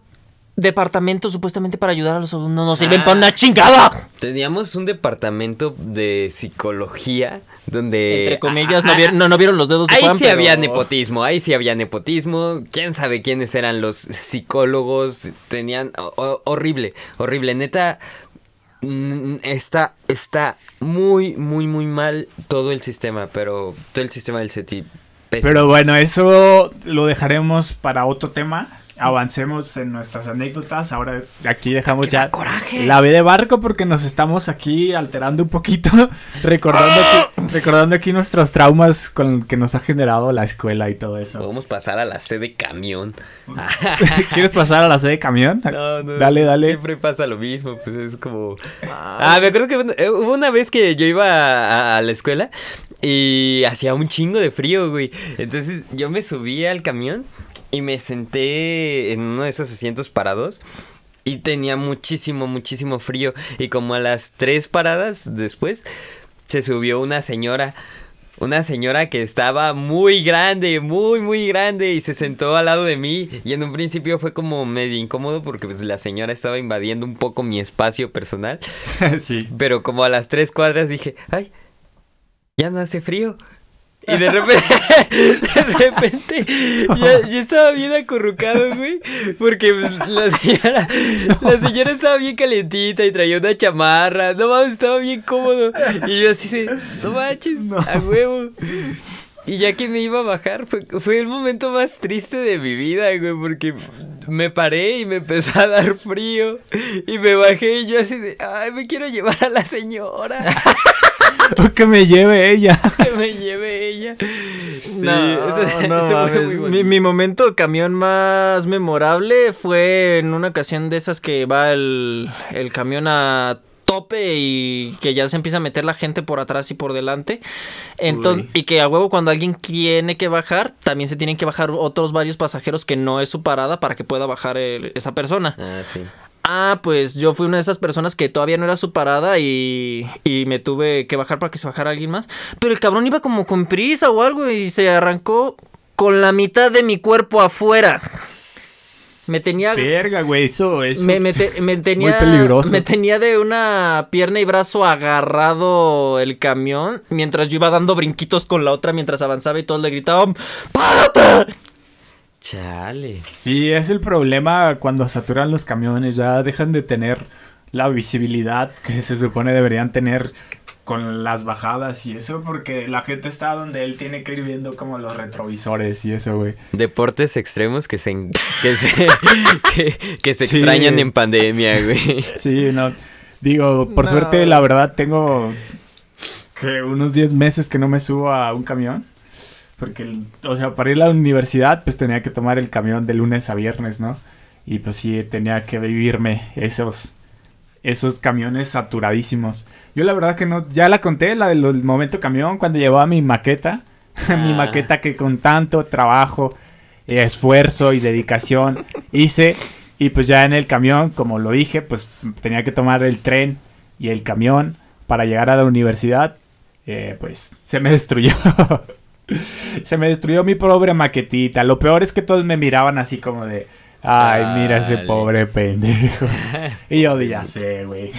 S3: departamento supuestamente para ayudar a los alumnos. No sirven
S2: Ah.
S3: para una chingada.
S2: Teníamos un departamento de psicología donde.
S3: Entre comillas,
S2: Ah,
S3: no,
S2: ah,
S3: vieron, no, no vieron los dedos de
S2: Ahí
S3: Juan,
S2: sí
S3: pero-
S2: había nepotismo, ahí sí había nepotismo. Quién sabe quiénes eran los psicólogos. Tenían. ho- ho- horrible, horrible. Neta. Mm, Está, está muy, muy, muy mal todo el sistema, pero todo el sistema del CETI. pésimo.
S1: Pero bueno, eso lo dejaremos para otro tema. Avancemos en nuestras anécdotas. Ahora aquí dejamos ya
S3: coraje.
S1: la B de barco porque nos estamos aquí alterando un poquito, recordando aquí, recordando aquí nuestros traumas con que nos ha generado la escuela y todo eso.
S2: Podemos pasar a la C de camión.
S1: ¿Quieres pasar a la C de camión?
S2: No, no.
S1: Dale, dale.
S2: Siempre pasa lo mismo, pues es como... Ah, me acuerdo que una- eh, hubo una vez que yo iba a, a la escuela y hacía un chingo de frío, güey. Entonces yo me subí al camión y me senté en uno de esos asientos parados. Y tenía muchísimo, muchísimo frío. Y como a las tres paradas después, se subió una señora. Una señora que estaba muy grande, muy, muy grande. Y se sentó al lado de mí. Y en un principio fue como medio incómodo porque pues, la señora estaba invadiendo un poco mi espacio personal.
S1: sí.
S2: Pero como a las tres cuadras dije, ay, ya no hace frío. Y de repente, de repente, ya, yo estaba bien acurrucado, güey. Porque pues, la señora, la señora estaba bien calentita y traía una chamarra. No mames, estaba bien cómodo. Y yo así de, no manches, a huevo. Y ya que me iba a bajar, fue, fue el momento más triste de mi vida, güey, porque me paré y me empezó a dar frío. Y me bajé y yo así de, ay, me quiero llevar a la señora.
S1: O que me lleve ella.
S2: que me lleve ella. Sí,
S3: No,
S2: ese-
S3: no
S2: ese
S3: mames. Mi, mi momento camión más memorable fue en una ocasión de esas que va el, el camión a tope y que ya se empieza a meter la gente por atrás y por delante. Entonces,
S1: Uy.
S3: y que a huevo cuando alguien tiene que bajar, también se tienen que bajar otros varios pasajeros que no es su parada para que pueda bajar el- esa persona.
S2: Ah, sí.
S3: Ah, pues yo fui una de esas personas que todavía no era su parada y, y me tuve que bajar para que se bajara alguien más. Pero el cabrón iba como con prisa o algo y se arrancó con la mitad de mi cuerpo afuera. Me tenía...
S1: Verga, güey, eso es.
S3: Me, me te- me tenía,
S1: peligroso.
S3: me tenía de una pierna y brazo agarrado el camión mientras yo iba dando brinquitos con la otra mientras avanzaba y todos le gritaban ¡Párate!
S2: Chale.
S1: Sí, es el problema cuando saturan los camiones, ya dejan de tener la visibilidad que se supone deberían tener con las bajadas y eso, porque la gente está donde él tiene que ir viendo como los retrovisores y eso, güey.
S2: Deportes extremos que se, en- que se, que, que se
S1: Sí.
S2: extrañan en pandemia, güey.
S1: Sí, no. Digo, por
S3: No.
S1: suerte, la verdad, tengo que unos 10 meses que no me subo a un camión. Porque, el- o sea, para ir a la universidad, pues tenía que tomar el camión de lunes a viernes, ¿no? Y pues sí, tenía que vivirme esos, esos camiones saturadísimos. Yo la verdad que no, ya la conté, la del momento camión, cuando llevaba mi maqueta. mi
S2: Ah.
S1: maqueta que con tanto trabajo, esfuerzo y dedicación hice. Y pues ya en el camión, como lo dije, pues tenía que tomar el tren y el camión para llegar a la universidad. Eh, pues se me destruyó. se me destruyó mi pobre maquetita. Lo peor es que todos me miraban así como de... Ay, mira ese pobre pendejo. y yo ya sé, güey.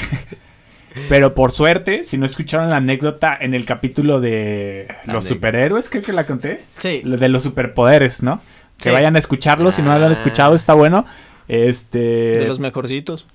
S1: Pero por suerte, si no escucharon la anécdota en el capítulo de los superhéroes, creo que la conté.
S3: Sí.
S1: De los superpoderes, ¿no? Que vayan a escucharlo, si no lo han
S2: Ah.
S1: escuchado, está bueno. Este.
S3: De los mejorcitos.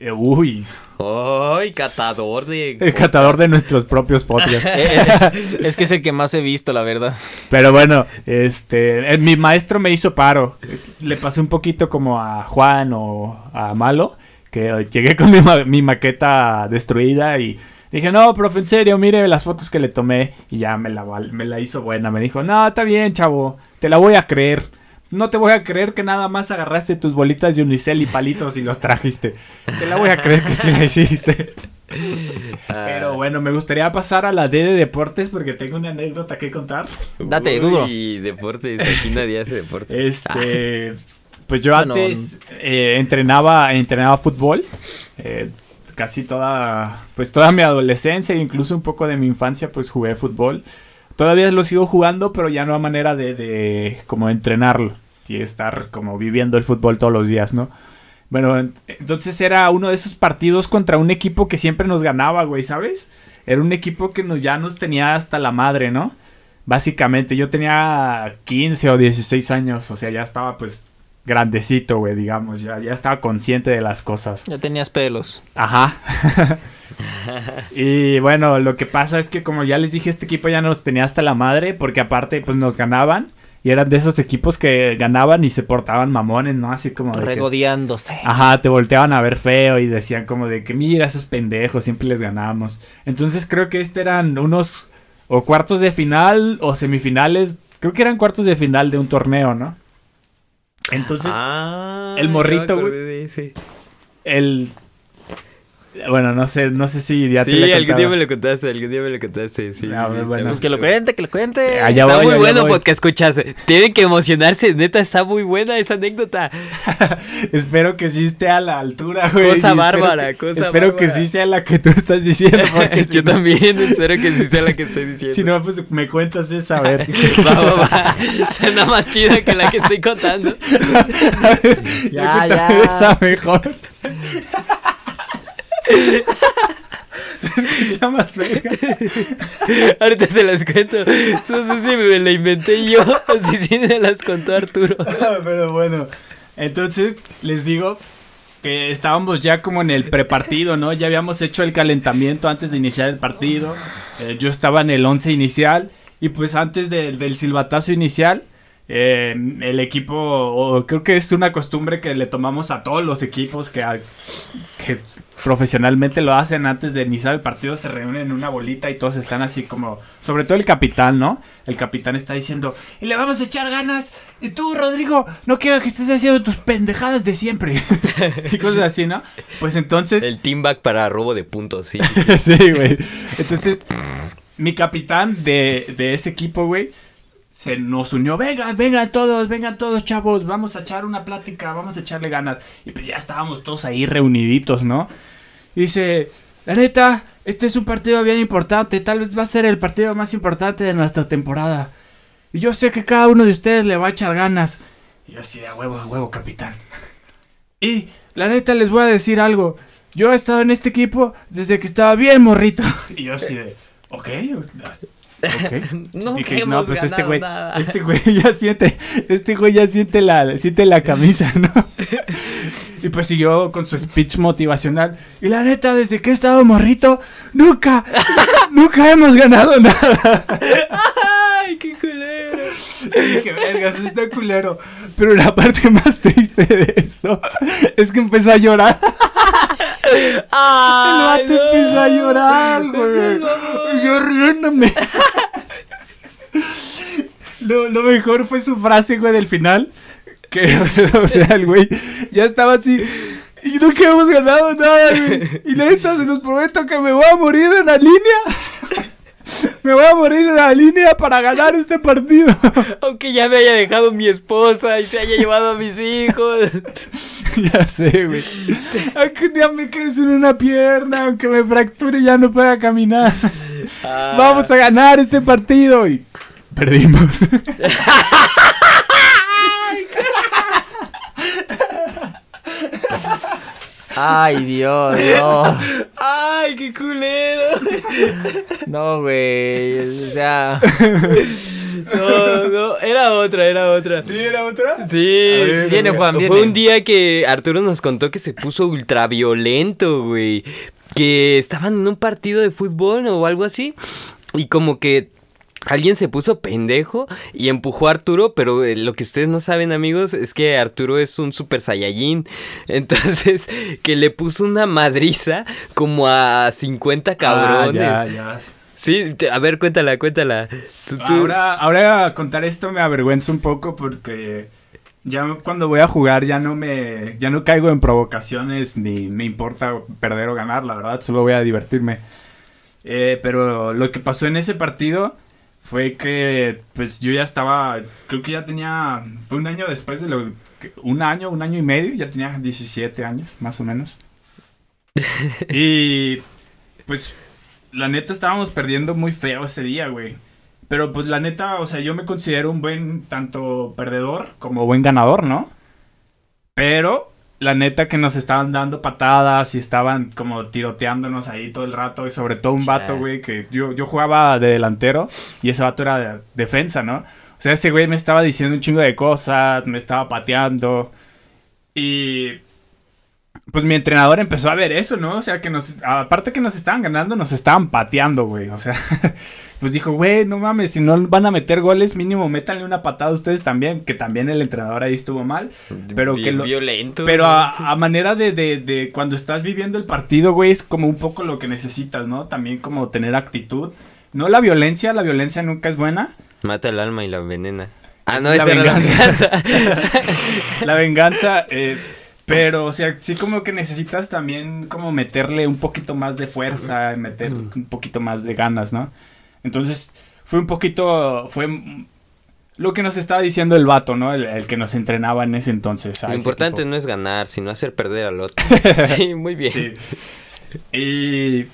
S1: eh, Uy,
S2: ¡Ay, catador de...
S1: el catador de nuestros propios podcasts.
S3: Eh, es, es que es el que más he visto, la verdad.
S1: Pero bueno, este. eh, mi maestro me hizo paro. Le pasé un poquito como a Juan o a Malo. Que eh, llegué con mi, ma- mi maqueta destruida y. Dije, no, profe, en serio, mire las fotos que le tomé. Y ya me la, me la hizo buena. Me dijo, no, está bien, chavo. Te la voy a creer. No te voy a creer que nada más agarraste tus bolitas de unicel y palitos y los trajiste. Te la voy a creer que sí la hiciste.
S2: Ah.
S1: Pero bueno, me gustaría pasar a la D de deportes porque tengo una anécdota que contar.
S3: Date, duro.
S2: Y deportes, aquí nadie hace deportes.
S1: Este, pues yo
S3: Bueno,
S1: antes eh, entrenaba, entrenaba fútbol. eh, casi toda, pues toda mi adolescencia e incluso un poco de mi infancia, pues jugué fútbol. Todavía lo sigo jugando, pero ya no a manera de, de como entrenarlo y estar como viviendo el fútbol todos los días, ¿no? Bueno, en- entonces era uno de esos partidos contra un equipo que siempre nos ganaba, güey, ¿sabes? Era un equipo que nos, ya nos tenía hasta la madre, ¿no? Básicamente, yo tenía 15 o 16 años, o sea, ya estaba pues grandecito, güey, digamos, ya, ya estaba consciente de las cosas.
S3: Ya tenías pelos.
S1: Ajá. y bueno, lo que pasa es que como ya les dije, este equipo ya nos tenía hasta la madre, porque aparte pues nos ganaban y eran de esos equipos que ganaban y se portaban mamones, ¿no? Así como... de que-
S3: Regodeándose.
S1: Ajá, te volteaban a ver feo y decían como de que mira esos pendejos, siempre les ganamos. Entonces creo que este eran unos o cuartos de final o semifinales, creo que eran cuartos de final de un torneo, ¿no? Entonces
S2: Ah,
S1: el morrito, güey.
S2: ese.
S1: el bueno, no sé, no sé si ya te
S2: Sí,
S1: lo he
S2: algún día me lo contaste, algún día me lo contaste. Sí,
S1: Ah,
S2: sí,
S1: bueno.
S2: está
S3: Pues que lo cuente, que lo cuente.
S1: Allá
S2: está
S1: voy,
S2: muy bueno
S1: voy.
S2: podcast escuchas. Tienen que emocionarse, neta, está muy buena esa anécdota.
S1: Espero que sí esté a la altura, güey.
S2: Cosa
S1: y espero
S2: bárbara,
S1: que-
S2: cosa
S1: Espero que
S2: bárbara.
S1: sí sea la que tú estás diciendo, porque si
S2: Yo
S1: no-
S2: también espero que sí sea la que estoy diciendo.
S1: Si no, pues me cuentas esa, a ver.
S2: Va, va, va. Suena más chida que la que estoy contando.
S3: Ya, ya.
S1: esa mejor. Escucha más verga.
S2: Ahorita se las cuento. No sé si me la inventé yo o si sí me las contó Arturo.
S1: Pero bueno, entonces les digo que estábamos ya como en el prepartido, ¿no? Ya habíamos hecho el calentamiento antes de iniciar el partido. Eh, yo estaba en el 11 inicial y pues antes de- del silbatazo inicial, eh, el equipo, o creo que es una costumbre que le tomamos a todos los equipos que, a- que profesionalmente lo hacen antes de iniciar el partido, se reúnen en una bolita y todos están así como, sobre todo el capitán, ¿no? El capitán está diciendo, y le vamos a echar ganas, y tú, Rodrigo, no quiero que estés haciendo tus pendejadas de siempre, y cosas así, ¿no? Pues entonces...
S2: El team back para robo de puntos, sí.
S1: sí, güey. Entonces, mi capitán de, de ese equipo, güey, se nos unió. Vengan, vengan todos, vengan todos, chavos. Vamos a echar una plática, vamos a echarle ganas. Y pues ya estábamos todos ahí reuniditos, ¿no? Y dice, la neta, este es un partido bien importante. Tal vez va a ser el partido más importante de nuestra temporada. Y yo sé que cada uno de ustedes le va a echar ganas. Y yo así de a huevo, a huevo, capitán. Y la neta les voy a decir algo. Yo he estado en este equipo desde que estaba bien morrito. Y yo así de, ok, Dije,
S2: hemos
S1: no, pues este güey,
S2: nada".
S1: este güey ya siente, este güey ya siente la, siente la camisa, ¿no? Y pues siguió con su speech motivacional. Y la neta, desde que he estado morrito, nunca, nunca hemos ganado nada.
S2: ¡Ay, qué culero!
S1: Y dije, verga, eso está culero. Pero la parte más triste de eso es que empezó a llorar. El
S2: ¡Ay,
S1: vato empezó a llorar, güey. Y yo riéndome. Lo, lo mejor fue su frase, güey, del final. Que, o sea, el güey ya estaba así. Y nunca hemos ganado nada, güey. Y neta, se los prometo que me voy a morir en la línea. Me voy a morir en la línea para ganar este partido.
S2: Aunque ya me haya dejado mi esposa y se haya llevado a mis hijos.
S1: ya sé, güey. Aunque un día me quede sin una pierna, aunque me fracture y ya no pueda caminar.
S2: Ah.
S1: Vamos a ganar este partido. Y perdimos.
S3: Ay, Dios, no.
S2: ¡Ay, qué culero!
S3: No, güey. O sea,
S2: No, no, era otra, era otra.
S1: ¿Sí era otra?
S2: Sí.
S1: Ver,
S3: viene Juan,
S2: Fue un día que Arturo nos contó que se puso ultraviolento, güey. Que estaban en un partido de fútbol o algo así. Y como que alguien se puso pendejo y empujó a Arturo, pero eh, lo que ustedes no saben, amigos, es que Arturo es un super saiyajin. Entonces, que le puso una madriza como a 50 cabrones.
S1: Ah, ya, ya.
S2: Sí, a ver, cuéntala, cuéntala. Tú- tú-
S1: Ahora, ahora contar esto me avergüenza un poco porque ya cuando voy a jugar ya no me ya no caigo en provocaciones ni me importa perder o ganar, la verdad, solo voy a divertirme. Eh, pero lo que pasó en ese partido fue que pues yo ya estaba, creo que ya tenía, fue un año después de lo que- un año, un año y medio, ya tenía 17 años, más o menos. y pues la neta estábamos perdiendo muy feo ese día, güey. Pero pues la neta, o sea, yo me considero un buen tanto perdedor como buen ganador, ¿no? Pero la neta que nos estaban dando patadas y estaban como tiroteándonos ahí todo el rato y sobre todo un vato, güey, que yo, yo jugaba de delantero y ese vato era de defensa, ¿no? O sea, ese güey me estaba diciendo un chingo de cosas, me estaba pateando y pues mi entrenador empezó a ver eso, ¿no? O sea, que nos, aparte que nos estaban ganando, nos estaban pateando, güey. O sea, pues dijo, güey, no mames, si no van a meter goles, mínimo métanle una patada a ustedes también, que también el entrenador ahí estuvo mal. Pero que
S2: bien
S1: lo-
S2: violento.
S1: Pero a, a manera de, de, de cuando estás viviendo el partido, güey, es como un poco lo que necesitas, ¿no? También como tener actitud. No la violencia, la violencia nunca es buena.
S2: Mata el alma y la envenena. Ah,
S1: Es
S2: no, era la
S1: venganza. la venganza, eh, pero, o sea, sí como que necesitas también como meterle un poquito más de fuerza, meter un poquito más de ganas, ¿no? Entonces, fue un poquito, fue lo que nos estaba diciendo el vato, ¿no? El, el que nos entrenaba en ese entonces.
S2: Lo
S1: ese
S2: importante no es ganar, sino hacer perder al otro. sí, muy bien.
S1: Sí. Y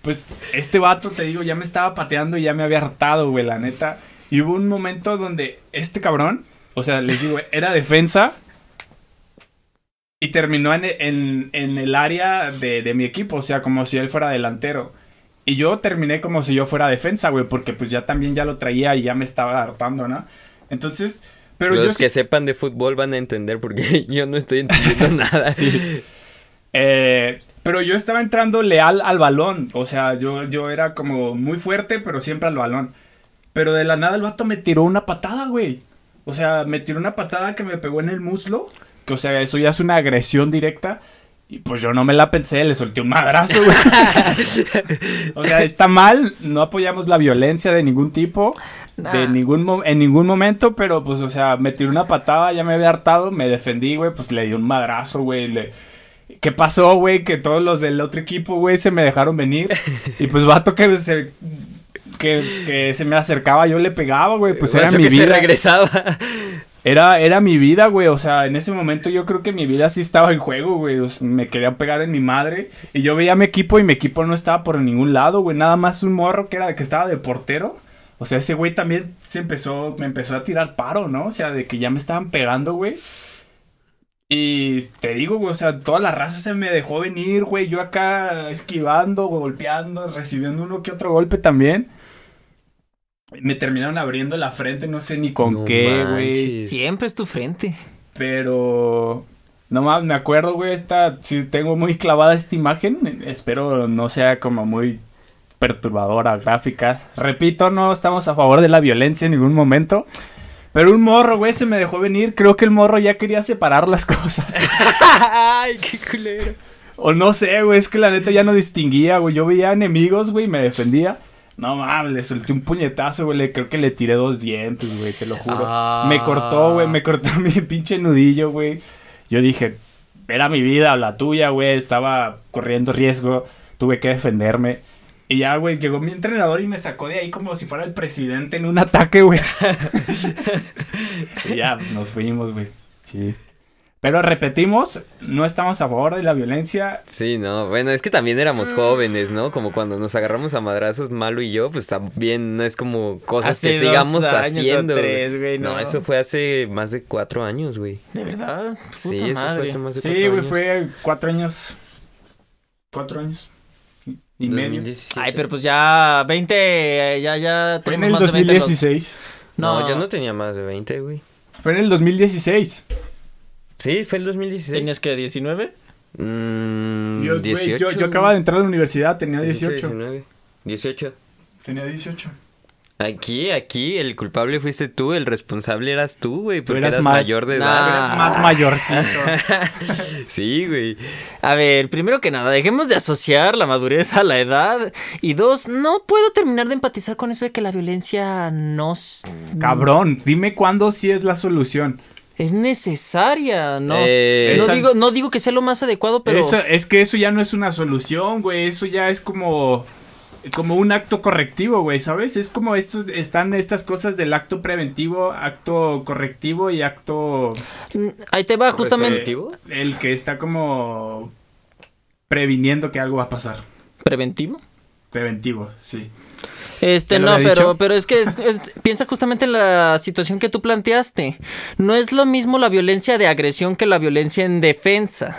S1: pues este vato, te digo, ya me estaba pateando y ya me había hartado, güey, la neta. Y hubo un momento donde este cabrón, o sea, les digo, era defensa y terminó en, en- en el área de, de mi equipo, o sea, como si él fuera delantero. Y yo terminé como si yo fuera defensa, güey, porque pues ya también ya lo traía y ya me estaba hartando, ¿no? Entonces, pero
S2: Los
S1: yo...
S2: que sepan de fútbol van a entender porque yo no estoy entendiendo nada.
S1: Eh, pero yo estaba entrando leal al balón. O sea, yo, yo era como muy fuerte, pero siempre al balón. Pero de la nada el vato me tiró una patada, güey. O sea, me tiró una patada que me pegó en el muslo. Que, o sea, eso ya es una agresión directa. Y pues yo no me la pensé, le solté un madrazo, güey. o sea, está mal. No apoyamos la violencia de ningún tipo.
S3: Nah.
S1: De ningún en ningún momento, pero pues, o sea, me tiró una patada, ya me había hartado, me defendí, güey, pues le di un madrazo, güey, le... ¿Qué pasó, güey? Que todos los del otro equipo, güey, se me dejaron venir. Y pues vato que se... Que, que se me acercaba, yo le pegaba, güey, pues era mi
S2: que se
S1: vida.
S2: regresaba.
S1: Era, era mi vida, güey. O sea, en ese momento yo creo que mi vida sí estaba en juego, güey. Me querían pegar en mi madre. Y yo veía mi equipo y mi equipo no estaba por ningún lado, güey. Nada más un morro que era que estaba de portero. O sea, ese güey también se empezó, me empezó a tirar paro, ¿no? O sea, de que ya me estaban pegando, güey. Y te digo, güey, o sea, toda la raza se me dejó venir, güey. Yo acá esquivando, golpeando, recibiendo uno que otro golpe también. Me terminaron abriendo la frente, no sé ni con
S2: No
S1: qué, güey.
S3: Siempre es tu frente.
S1: Pero no más, me acuerdo, güey, esta, sí tengo muy clavada esta imagen. Espero no sea como muy perturbadora, gráfica. Repito, no estamos a favor de la violencia en ningún momento. Pero un morro, güey, se me dejó venir. Creo que el morro ya quería separar las cosas.
S2: Ay, qué culero.
S1: o no sé, güey, es que la neta ya no distinguía, güey. Yo veía enemigos, güey, y me defendía. No mames, le solté un puñetazo, güey. Creo que le tiré dos dientes, güey, te lo juro.
S2: Ah.
S1: Me cortó, güey, me cortó mi pinche nudillo, güey. Yo dije, era mi vida o la tuya, güey. Estaba corriendo riesgo. Tuve que defenderme. Y ya, güey, llegó mi entrenador y me sacó de ahí como si fuera el presidente en un ataque, güey. y ya, nos fuimos, güey. Sí. Pero repetimos, no estamos a favor de la violencia.
S2: Sí, no, bueno, es que también éramos jóvenes, ¿no? Como cuando nos agarramos a madrazos, Malo y yo, pues también no es como cosas
S3: Hace
S2: que
S3: dos
S2: sigamos
S3: o
S2: haciendo.
S3: tres, güey,
S2: no.
S3: no.
S2: eso fue hace más de cuatro años, güey.
S3: ¿De verdad?
S2: Sí, eso fue hace más de
S1: Sí,
S2: cuatro
S1: güey,
S2: años.
S1: fue cuatro años. Cuatro años. Y- medio.
S2: 2017.
S3: Ay, pero pues ya 20, eh, ya, ya
S1: Fue en
S3: tenemos
S1: el
S3: más de 20 en los-
S1: 2016.
S2: No,
S3: No.
S2: yo no tenía más de 20, güey.
S1: Fue en el 2016.
S2: Sí, fue el 2016.
S3: ¿Tenías que 19?
S2: Mm,
S1: Yo, güey,
S2: 18.
S1: yo, yo acababa de entrar a la universidad, tenía 18.
S2: 19. 18.
S1: Tenía 18.
S2: Aquí, aquí, el culpable fuiste tú, el responsable eras tú, güey, porque
S1: eras
S2: eras
S1: más-
S2: mayor de
S3: Nah.
S2: edad.
S1: Eres más mayorcito.
S2: Sí, güey.
S3: A ver, primero que nada, dejemos de asociar la madurez a la edad. Y dos, no puedo terminar de empatizar con eso de que la violencia no s-
S1: Cabrón, dime cuándo sí es la solución.
S3: Es necesaria, ¿no?
S2: Eh,
S3: no,
S1: esa-
S3: digo, no digo que sea lo más adecuado, pero...
S1: Eso, es que eso ya no es una solución, güey. Eso ya es como. Como un acto correctivo, güey, ¿sabes? Es como estos, están estas cosas del acto preventivo, acto correctivo y acto.
S3: Mm, Ahí te va, justamente...
S1: El que está como. previniendo que algo va a pasar.
S3: ¿Preventivo?
S1: Preventivo, sí.
S3: Este,
S1: ¿Ya lo
S3: no, pero,
S1: dicho?
S3: pero es que es- es- piensa justamente en la situación que tú planteaste. No es lo mismo la violencia de agresión que la violencia en defensa.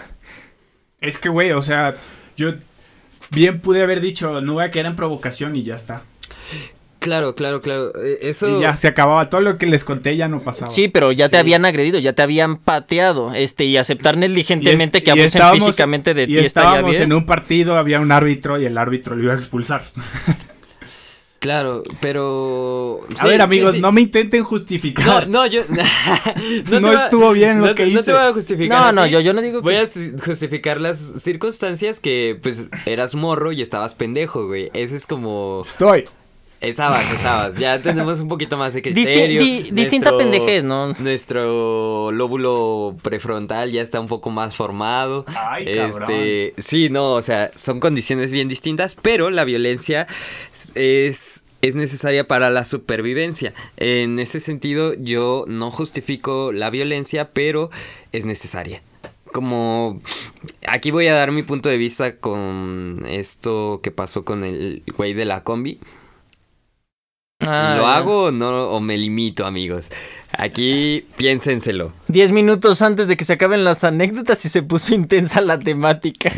S1: Es que, güey, o sea, yo bien pude haber dicho, no voy a caer en provocación y ya está.
S2: Claro, claro, claro. Eh, Eso.
S1: Y ya se acababa. Todo lo que les conté ya no pasaba.
S3: Sí, pero ya te habían agredido, ya te habían pateado, este, y aceptar negligentemente
S1: Y es-
S3: que abusen
S1: estábamos-
S3: físicamente de
S1: y
S3: ti está ya
S1: estábamos
S3: bien.
S1: en un partido, había un árbitro y el árbitro lo iba a expulsar.
S2: Claro, pero.
S1: a
S2: sí,
S1: ver, amigos,
S2: sí.
S1: no me intenten
S2: No,
S1: justificar.
S2: no, yo.
S1: No
S2: te va-
S1: estuvo bien lo
S2: no
S1: que
S2: te- No
S1: hice.
S2: te voy a justificar.
S3: No,
S2: a
S3: no, yo, yo no digo
S2: Voy
S3: que...
S2: a si- justificar las circunstancias que, pues, eras morro y estabas pendejo, güey. Ese es como.
S1: Estoy.
S2: Estabas, estabas. Ya tenemos un poquito más de
S3: Disti-
S2: criterio.
S3: di- distinta
S2: Nuestro-
S3: pendejez, ¿no?
S2: Nuestro lóbulo prefrontal ya está un poco más formado.
S1: Ay,
S2: este, sí, no, o sea, son condiciones bien distintas, pero la violencia es es necesaria para la supervivencia. En ese sentido, yo no justifico la violencia, pero es necesaria. Como aquí voy a dar mi punto de vista con esto que pasó con el güey de la combi.
S3: Ah,
S2: ¿Lo
S3: ya.
S2: hago o no o me limito, amigos? Aquí piénsenselo.
S3: Diez minutos antes de que se acaben las anécdotas y se puso intensa la temática.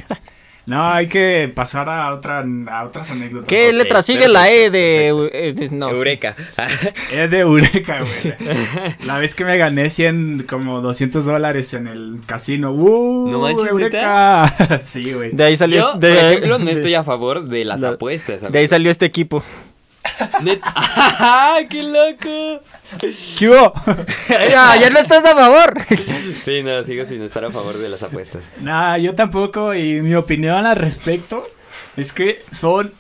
S1: No, hay que pasar a, otra, a otras anécdotas.
S3: ¿Qué letra sigue la E de... eh, de- no.
S2: Eureka.
S1: Es de Eureka, güey. La vez que me gané 100, como 200 dólares en el casino. ¡Uh!
S2: No manches,
S1: Eureka. sí, güey.
S3: De ahí salió...
S2: Yo,
S3: de,
S2: por ejemplo, no estoy a favor de las
S3: de-
S2: apuestas.
S3: de ahí salió este equipo.
S2: Net- ¡Ah, qué loco!
S1: ¿Qué hubo?
S3: ya, ya no estás a favor.
S2: Sí, no, sigo sin estar a favor de las apuestas.
S1: Nah, yo tampoco. Y mi opinión al respecto es que son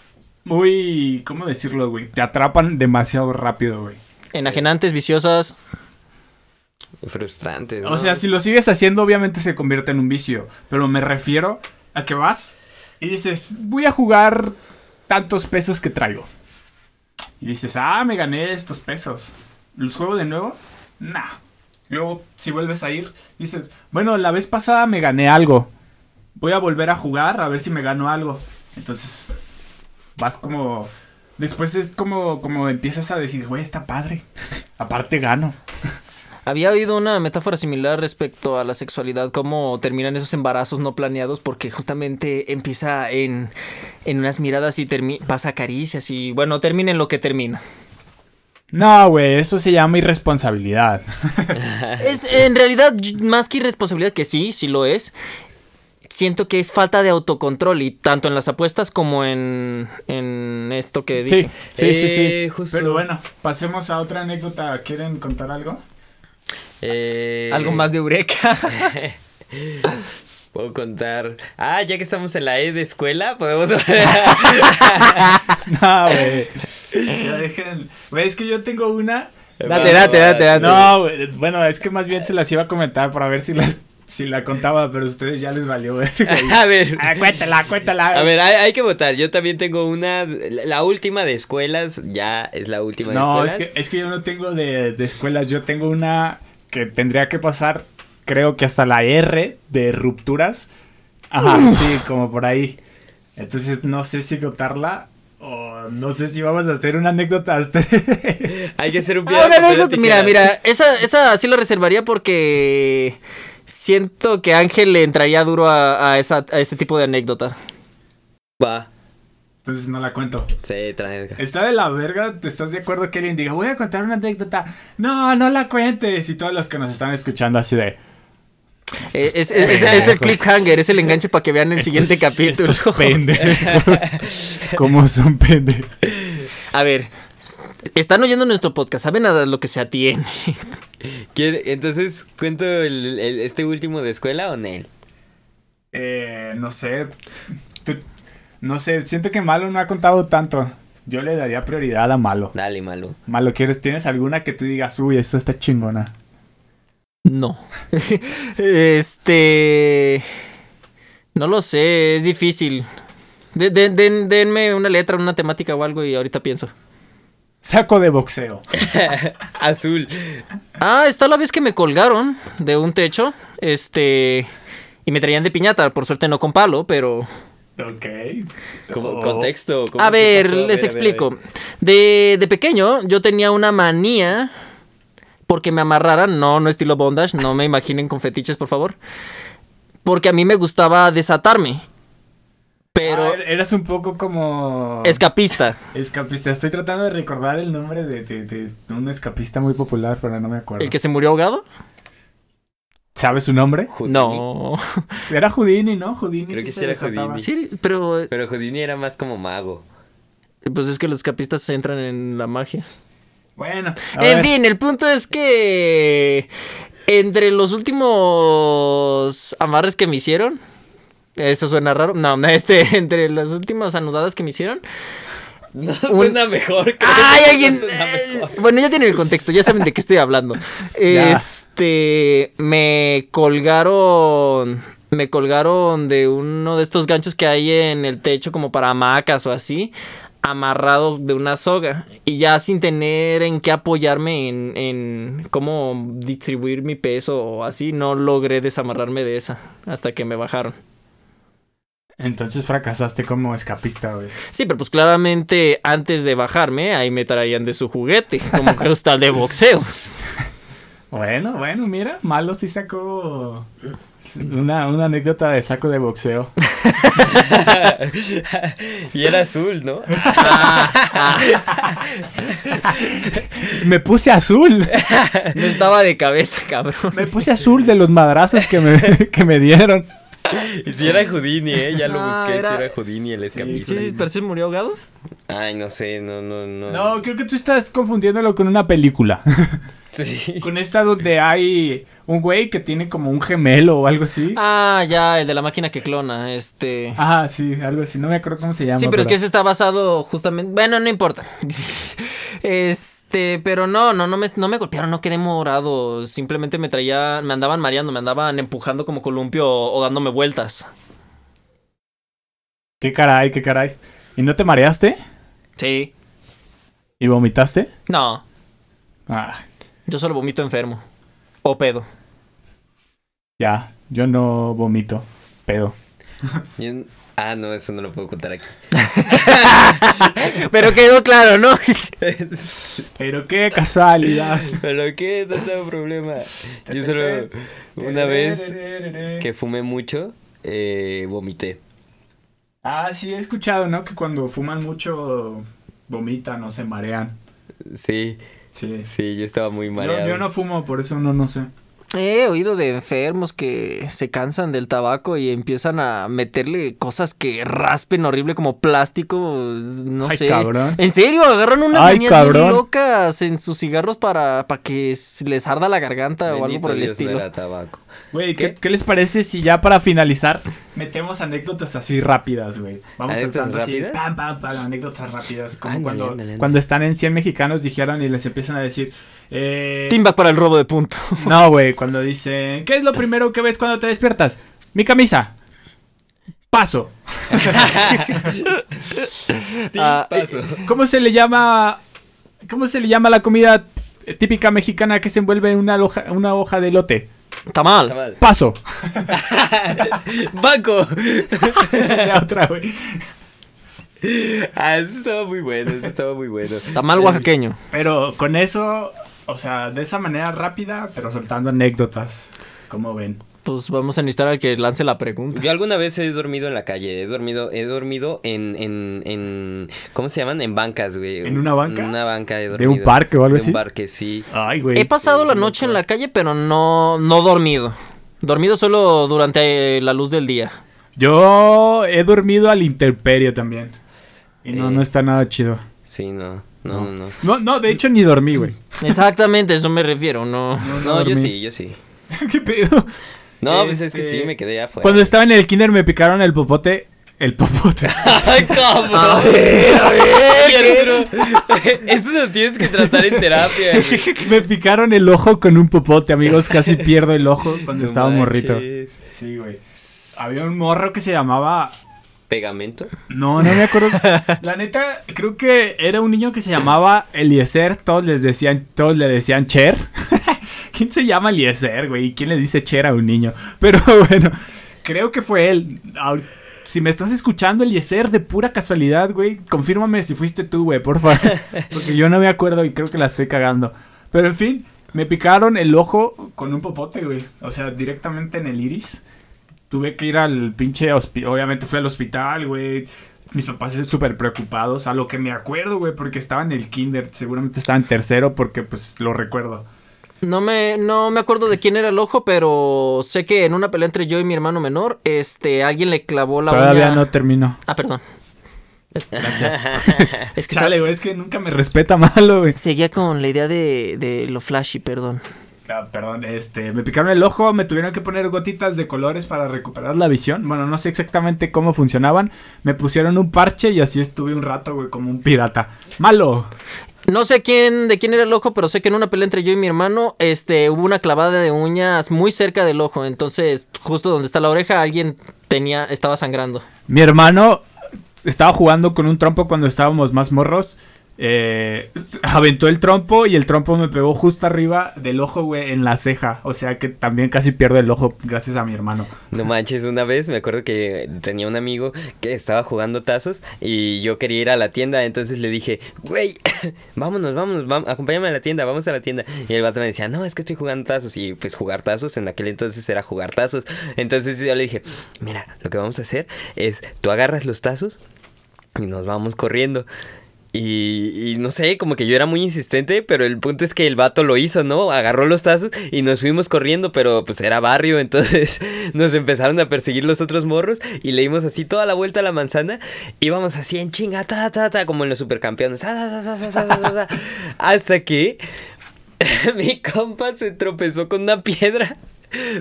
S1: muy. ¿Cómo decirlo, güey? Te atrapan demasiado rápido, güey.
S3: Enajenantes, viciosas.
S2: Frustrantes.
S1: O
S2: ¿no?
S1: sea, si lo sigues haciendo, obviamente se convierte en un vicio. Pero me refiero a que vas y dices, voy a jugar tantos pesos que traigo. Y dices, ah, me gané estos pesos. ¿Los juego de nuevo? Nah. Luego, si vuelves a ir, dices, bueno, la vez pasada me gané algo. Voy a volver a jugar a ver si me gano algo. Entonces, vas como... Después es como, como empiezas a decir, güey, está padre. Aparte gano.
S3: Había oído una metáfora similar respecto a la sexualidad, cómo terminan esos embarazos no planeados, porque justamente empieza en, en unas miradas y pasa caricias y bueno, termina en lo que termina.
S1: No, güey, eso se llama irresponsabilidad.
S3: Es en realidad más que irresponsabilidad, que sí, sí lo es. Siento que es falta de autocontrol y tanto en las apuestas como en, en esto que dije.
S1: Sí, sí, sí, sí.
S2: Eh, justo.
S1: Pero bueno, pasemos a otra anécdota. ¿Quieren contar algo?
S2: Eh,
S3: Algo más de Eureka.
S2: Puedo contar. Ah, ya que estamos en la E de escuela, podemos.
S1: No, güey. Ya dejen. Güey, es que yo tengo una.
S3: Date, date, date, date.
S1: No, güey. Bueno, es que más bien se las iba a comentar para ver si la, si la contaba, pero a ustedes ya les valió ver.
S2: A ver.
S1: Ah, cuéntala, cuéntala.
S2: A ver, hay, hay que votar. Yo también tengo una. La última de escuelas. Ya es la última de
S1: No, es
S2: escuelas.
S1: que, es que yo no tengo de, de escuelas. Yo tengo una que tendría que pasar, creo que hasta la R de rupturas. Ajá, sí, como por ahí. Entonces no sé si contarla o no sé si vamos a hacer una anécdota. hasta-
S2: Hay que hacer un
S3: Ah,
S2: video.
S3: una anécdota. Mira, mira, esa, esa sí la reservaría porque siento que Ángel le entraría duro a, a esa, a este tipo de anécdota.
S2: Va.
S1: Entonces no la cuento.
S2: Sí, trae.
S1: Está de la verga, ¿te estás de acuerdo que alguien diga, voy a contar una anécdota? No, no la cuentes. Y todos los que nos están escuchando así de...
S3: Eh, Es, es- es- es el cliffhanger, es el enganche para que vean el siguiente capítulo.
S1: Estos pendejos. ¿Cómo son pendejos?
S3: A ver, están oyendo nuestro podcast, saben a lo que se atiene.
S2: ¿Quiere- Entonces, ¿cuento el, el- este último de escuela o Nel?
S1: Eh, no sé. Tú- no sé, siento que Malo no ha contado tanto. Yo le daría prioridad a Malo.
S2: Dale, malo.
S1: Malo, ¿quieres? ¿Tienes alguna que tú digas, uy, esta está chingona?
S3: No. este. No lo sé, es difícil. De- de- den- denme una letra, una temática o algo y ahorita pienso.
S1: Saco de boxeo.
S2: Azul.
S3: Ah, está la vez que me colgaron de un techo. Este. Y me traían de piñata, por suerte no con palo, pero.
S1: Ok.
S2: Como
S1: Oh.
S2: contexto. ¿cómo
S3: A ver,
S2: pasó?
S3: les
S2: ver, a ver,
S3: explico.
S2: ver.
S3: De, de pequeño, yo tenía una manía porque me amarraran. No, no estilo bondage. No me imaginen con fetiches, por favor. Porque a mí me gustaba desatarme. Pero
S1: Ah, eras un poco como...
S3: escapista.
S1: Escapista. Estoy tratando de recordar el nombre de, de- de un escapista muy popular, pero no me acuerdo.
S3: ¿El que se murió ahogado?
S1: ¿Sabes su nombre?
S2: Houdini.
S3: No.
S1: Era Houdini, ¿no? Houdini
S2: Creo que
S1: se
S2: sí era. Houdini.
S3: Sí, pero
S2: Pero Houdini era más como mago.
S3: pues es que los escapistas entran en la magia.
S1: Bueno,
S3: En
S1: ver.
S3: fin, el punto es que entre los últimos amarres que me hicieron, eso suena raro, no, este, entre las últimas anudadas que me hicieron,
S2: No, suena mejor. creo
S3: ¡Ay, alguien!
S2: mejor.
S3: eh, Bueno, ya tienen el contexto, ya saben de qué estoy hablando. Este, me colgaron, me colgaron de uno de estos ganchos que hay en el techo como para hamacas o así, amarrado de una soga y ya sin tener en qué apoyarme en, en cómo distribuir mi peso o así, no logré desamarrarme de esa hasta que me bajaron.
S1: Entonces fracasaste como escapista, güey.
S3: Sí, pero pues claramente antes de bajarme, ahí me traían de su juguete, como cristal de boxeo.
S1: Bueno, bueno, mira, Malo sí sacó una, una anécdota de saco de boxeo.
S2: y era azul, ¿no?
S1: Me puse azul.
S3: No estaba de cabeza, cabrón.
S1: Me puse azul de los madrazos que me, que me dieron.
S2: Y si era Houdini, ¿eh? Ya lo
S3: Ah,
S2: busqué.
S3: era-
S2: Si era Houdini el escapista.
S3: Sí, pero sí murió ahogado.
S2: Ay, no sé, no, no, no.
S1: No, creo que tú estás confundiéndolo con una película.
S2: Sí.
S1: Con esta donde hay un güey que tiene como un gemelo o algo así.
S3: Ah, ya, el de la máquina que clona, este.
S1: Ajá, sí, algo así. No me acuerdo cómo se llama.
S3: Sí, pero es que ese está basado justamente. Bueno, no importa. Este, pero no, no, no me, no me golpearon, no quedé morado. Simplemente me traía, me andaban mareando, me andaban empujando como columpio o, o dándome vueltas.
S1: Qué caray, qué caray. ¿Y no te mareaste?
S3: Sí.
S1: ¿Y vomitaste?
S3: No,
S1: Ah,
S3: yo solo vomito enfermo. O pedo.
S1: ya. Yo no vomito. Pedo.
S2: Yo- Ah, no, eso no lo puedo contar aquí.
S3: Pero quedó claro, ¿no?
S1: Pero qué casualidad.
S2: Pero qué, no tengo problema. Yo solo una vez que fumé mucho, eh, vomité.
S1: Ah, sí, he escuchado, ¿no? Que cuando fuman mucho vomitan o se marean.
S2: Sí,
S1: Sí.
S2: sí, yo estaba muy
S1: Yo,
S2: mareado.
S1: yo no fumo, por eso no, no sé.
S3: He oído de enfermos que se cansan del tabaco y empiezan a meterle cosas que raspen horrible como plástico, no
S1: Ay,
S3: sé.
S1: cabrón.
S3: En serio, agarran unas
S1: Ay,
S3: bien
S1: cabrón.
S3: locas en sus cigarros para, para que les arda la garganta o algo por el
S2: Dios,
S3: estilo.
S2: tabaco.
S1: Güey, ¿qué,
S2: ¿Qué?
S1: qué les parece si ya para finalizar metemos anécdotas así rápidas, güey? Vamos
S2: ¿Anécdotas
S1: soltando así,
S2: rápidas?
S1: pam, pam, pam, anécdotas rápidas. Como cuando, cuando están en 100 mexicanos dijeron y les empiezan a decir... Eh,
S3: Teamback para el robo de punto.
S1: no, güey, cuando dicen... ¿Qué es lo primero que ves cuando te despiertas? Mi camisa. Paso.
S3: Ah,
S2: Paso.
S1: ¿Cómo se le llama... ¿Cómo se le llama la comida típica mexicana que se envuelve en una hoja, una hoja de lote?
S3: tamal.
S2: Tamal.
S1: Paso.
S2: ¡Banco!
S1: La otra, güey.
S2: Ah, eso estaba muy bueno, eso estaba muy bueno.
S3: Tamal oaxaqueño.
S1: Pero con eso, o sea, de esa manera rápida, pero soltando anécdotas. ¿Cómo ven?
S3: Pues vamos a necesitar al que lance la pregunta.
S2: Yo alguna vez he dormido en la calle, he dormido, he dormido en, en, en ¿cómo se llaman? En bancas, güey.
S1: ¿En una banca?
S2: En una banca he
S1: ¿De
S2: dormido.
S1: un parque o algo
S2: De
S1: así?
S2: un parque, sí.
S1: Ay, güey.
S3: He pasado
S2: sí,
S3: la noche en la calle, pero no, no dormido. Dormido solo durante la luz del día.
S1: Yo he dormido al intemperio también. Y no,
S2: Eh.
S1: no está nada chido.
S2: Sí, no, no, no, no.
S1: No, no, de hecho ni dormí, güey.
S3: Exactamente, a eso me refiero, no.
S2: No, yo
S1: dormí.
S2: sí, yo sí.
S1: ¿Qué pedo?
S2: No, pues es que
S1: Este,
S2: sí, me quedé afuera.
S1: Cuando estaba en el kinder me picaron el popote. El popote.
S2: ¡Ay, cabrón!
S3: A
S2: Oye, Arturo, Eso lo tienes que tratar en terapia. güey.
S1: me picaron el ojo con un popote, amigos. Casi pierdo el ojo cuando
S2: No
S1: estaba morrito. Sí, güey. Había un morro que se llamaba
S2: ¿Pegamento?
S1: No, no me acuerdo. La neta, creo que era un niño que se llamaba Eliezer. Todos les decían, todos le decían Cher. ¿Quién se llama Eliezer, güey? ¿Y quién le dice Cher a un niño? Pero bueno, creo que fue él. Si me estás escuchando, Eliezer, de pura casualidad, güey, confírmame si fuiste tú, güey, por favor. Porque yo no me acuerdo y creo que la estoy cagando. Pero en fin, me picaron el ojo con un popote, güey. O sea, directamente en el iris tuve que ir al pinche hospital. Obviamente fui al hospital, güey. Mis papás súper preocupados. A lo que me acuerdo, güey, porque estaba en el kinder. Seguramente estaba en tercero porque, pues, lo recuerdo.
S3: No me, no me acuerdo de quién era el ojo, pero sé que en una pelea entre yo y mi hermano menor, este, alguien le clavó la
S1: Todavía
S3: uña.
S1: no terminó.
S3: Ah, perdón.
S1: Gracias.
S3: Es que
S1: Chale, güey, es que nunca me respeta malo, güey.
S3: seguía con la idea de, de lo flashy, perdón.
S1: Ah, perdón, este, me picaron el ojo, me tuvieron que poner gotitas de colores para recuperar la visión. Bueno, no sé exactamente cómo funcionaban. Me pusieron un parche y así estuve un rato, güey, como un pirata. Malo.
S3: No sé quién, de quién era el ojo, pero sé que en una pelea entre yo y mi hermano, este, hubo una clavada de uñas muy cerca del ojo. Entonces, justo donde está la oreja, alguien tenía, estaba sangrando.
S1: Mi hermano estaba jugando con un trompo cuando estábamos más morros. Eh, aventó el trompo y el trompo me pegó justo arriba del ojo, güey, en la ceja. O sea que también casi pierdo el ojo gracias a mi hermano.
S2: No manches, una vez me acuerdo que tenía un amigo que estaba jugando tazos y yo quería ir a la tienda, entonces le dije, güey, vámonos, vámonos, acompáñame a la tienda, vamos a la tienda. Y el vato me decía, no, es que estoy jugando tazos y pues jugar tazos en aquel entonces era jugar tazos. Entonces yo le dije, mira, lo que vamos a hacer es, tú agarras los tazos y nos vamos corriendo. Y, no sé, como que yo era muy insistente, pero el punto es que el vato lo hizo, ¿no? Agarró los tazos y nos fuimos corriendo, pero pues era barrio, entonces nos empezaron a perseguir los otros morros y le dimos así toda la vuelta a la manzana. Íbamos así en chinga, ta, ta, ta, como en los supercampeones, ta, ta, ta, hasta que mi compa se tropezó con una piedra,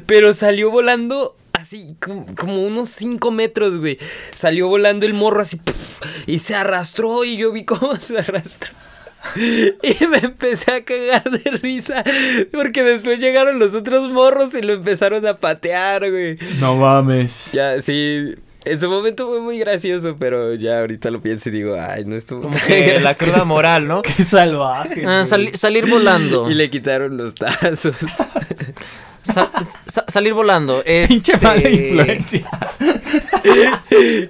S2: pero salió volando así como, como unos 5 metros, güey. Salió volando el morro así y se arrastró y yo vi cómo se arrastró. Y me empecé a cagar de risa porque después llegaron los otros morros y lo empezaron a patear, güey.
S1: No mames.
S2: Ya, sí. En su momento fue muy gracioso, pero ya ahorita lo pienso y digo, ay, no estuvo
S3: Como
S2: tan
S3: que la
S2: gracioso".
S3: cruda moral, ¿no?
S1: Qué salvaje.
S3: Ah, sali- salir volando.
S2: Y le quitaron los tazos.
S3: Sa- sa- salir volando.
S1: Pinche
S3: Este...
S1: mala influencia.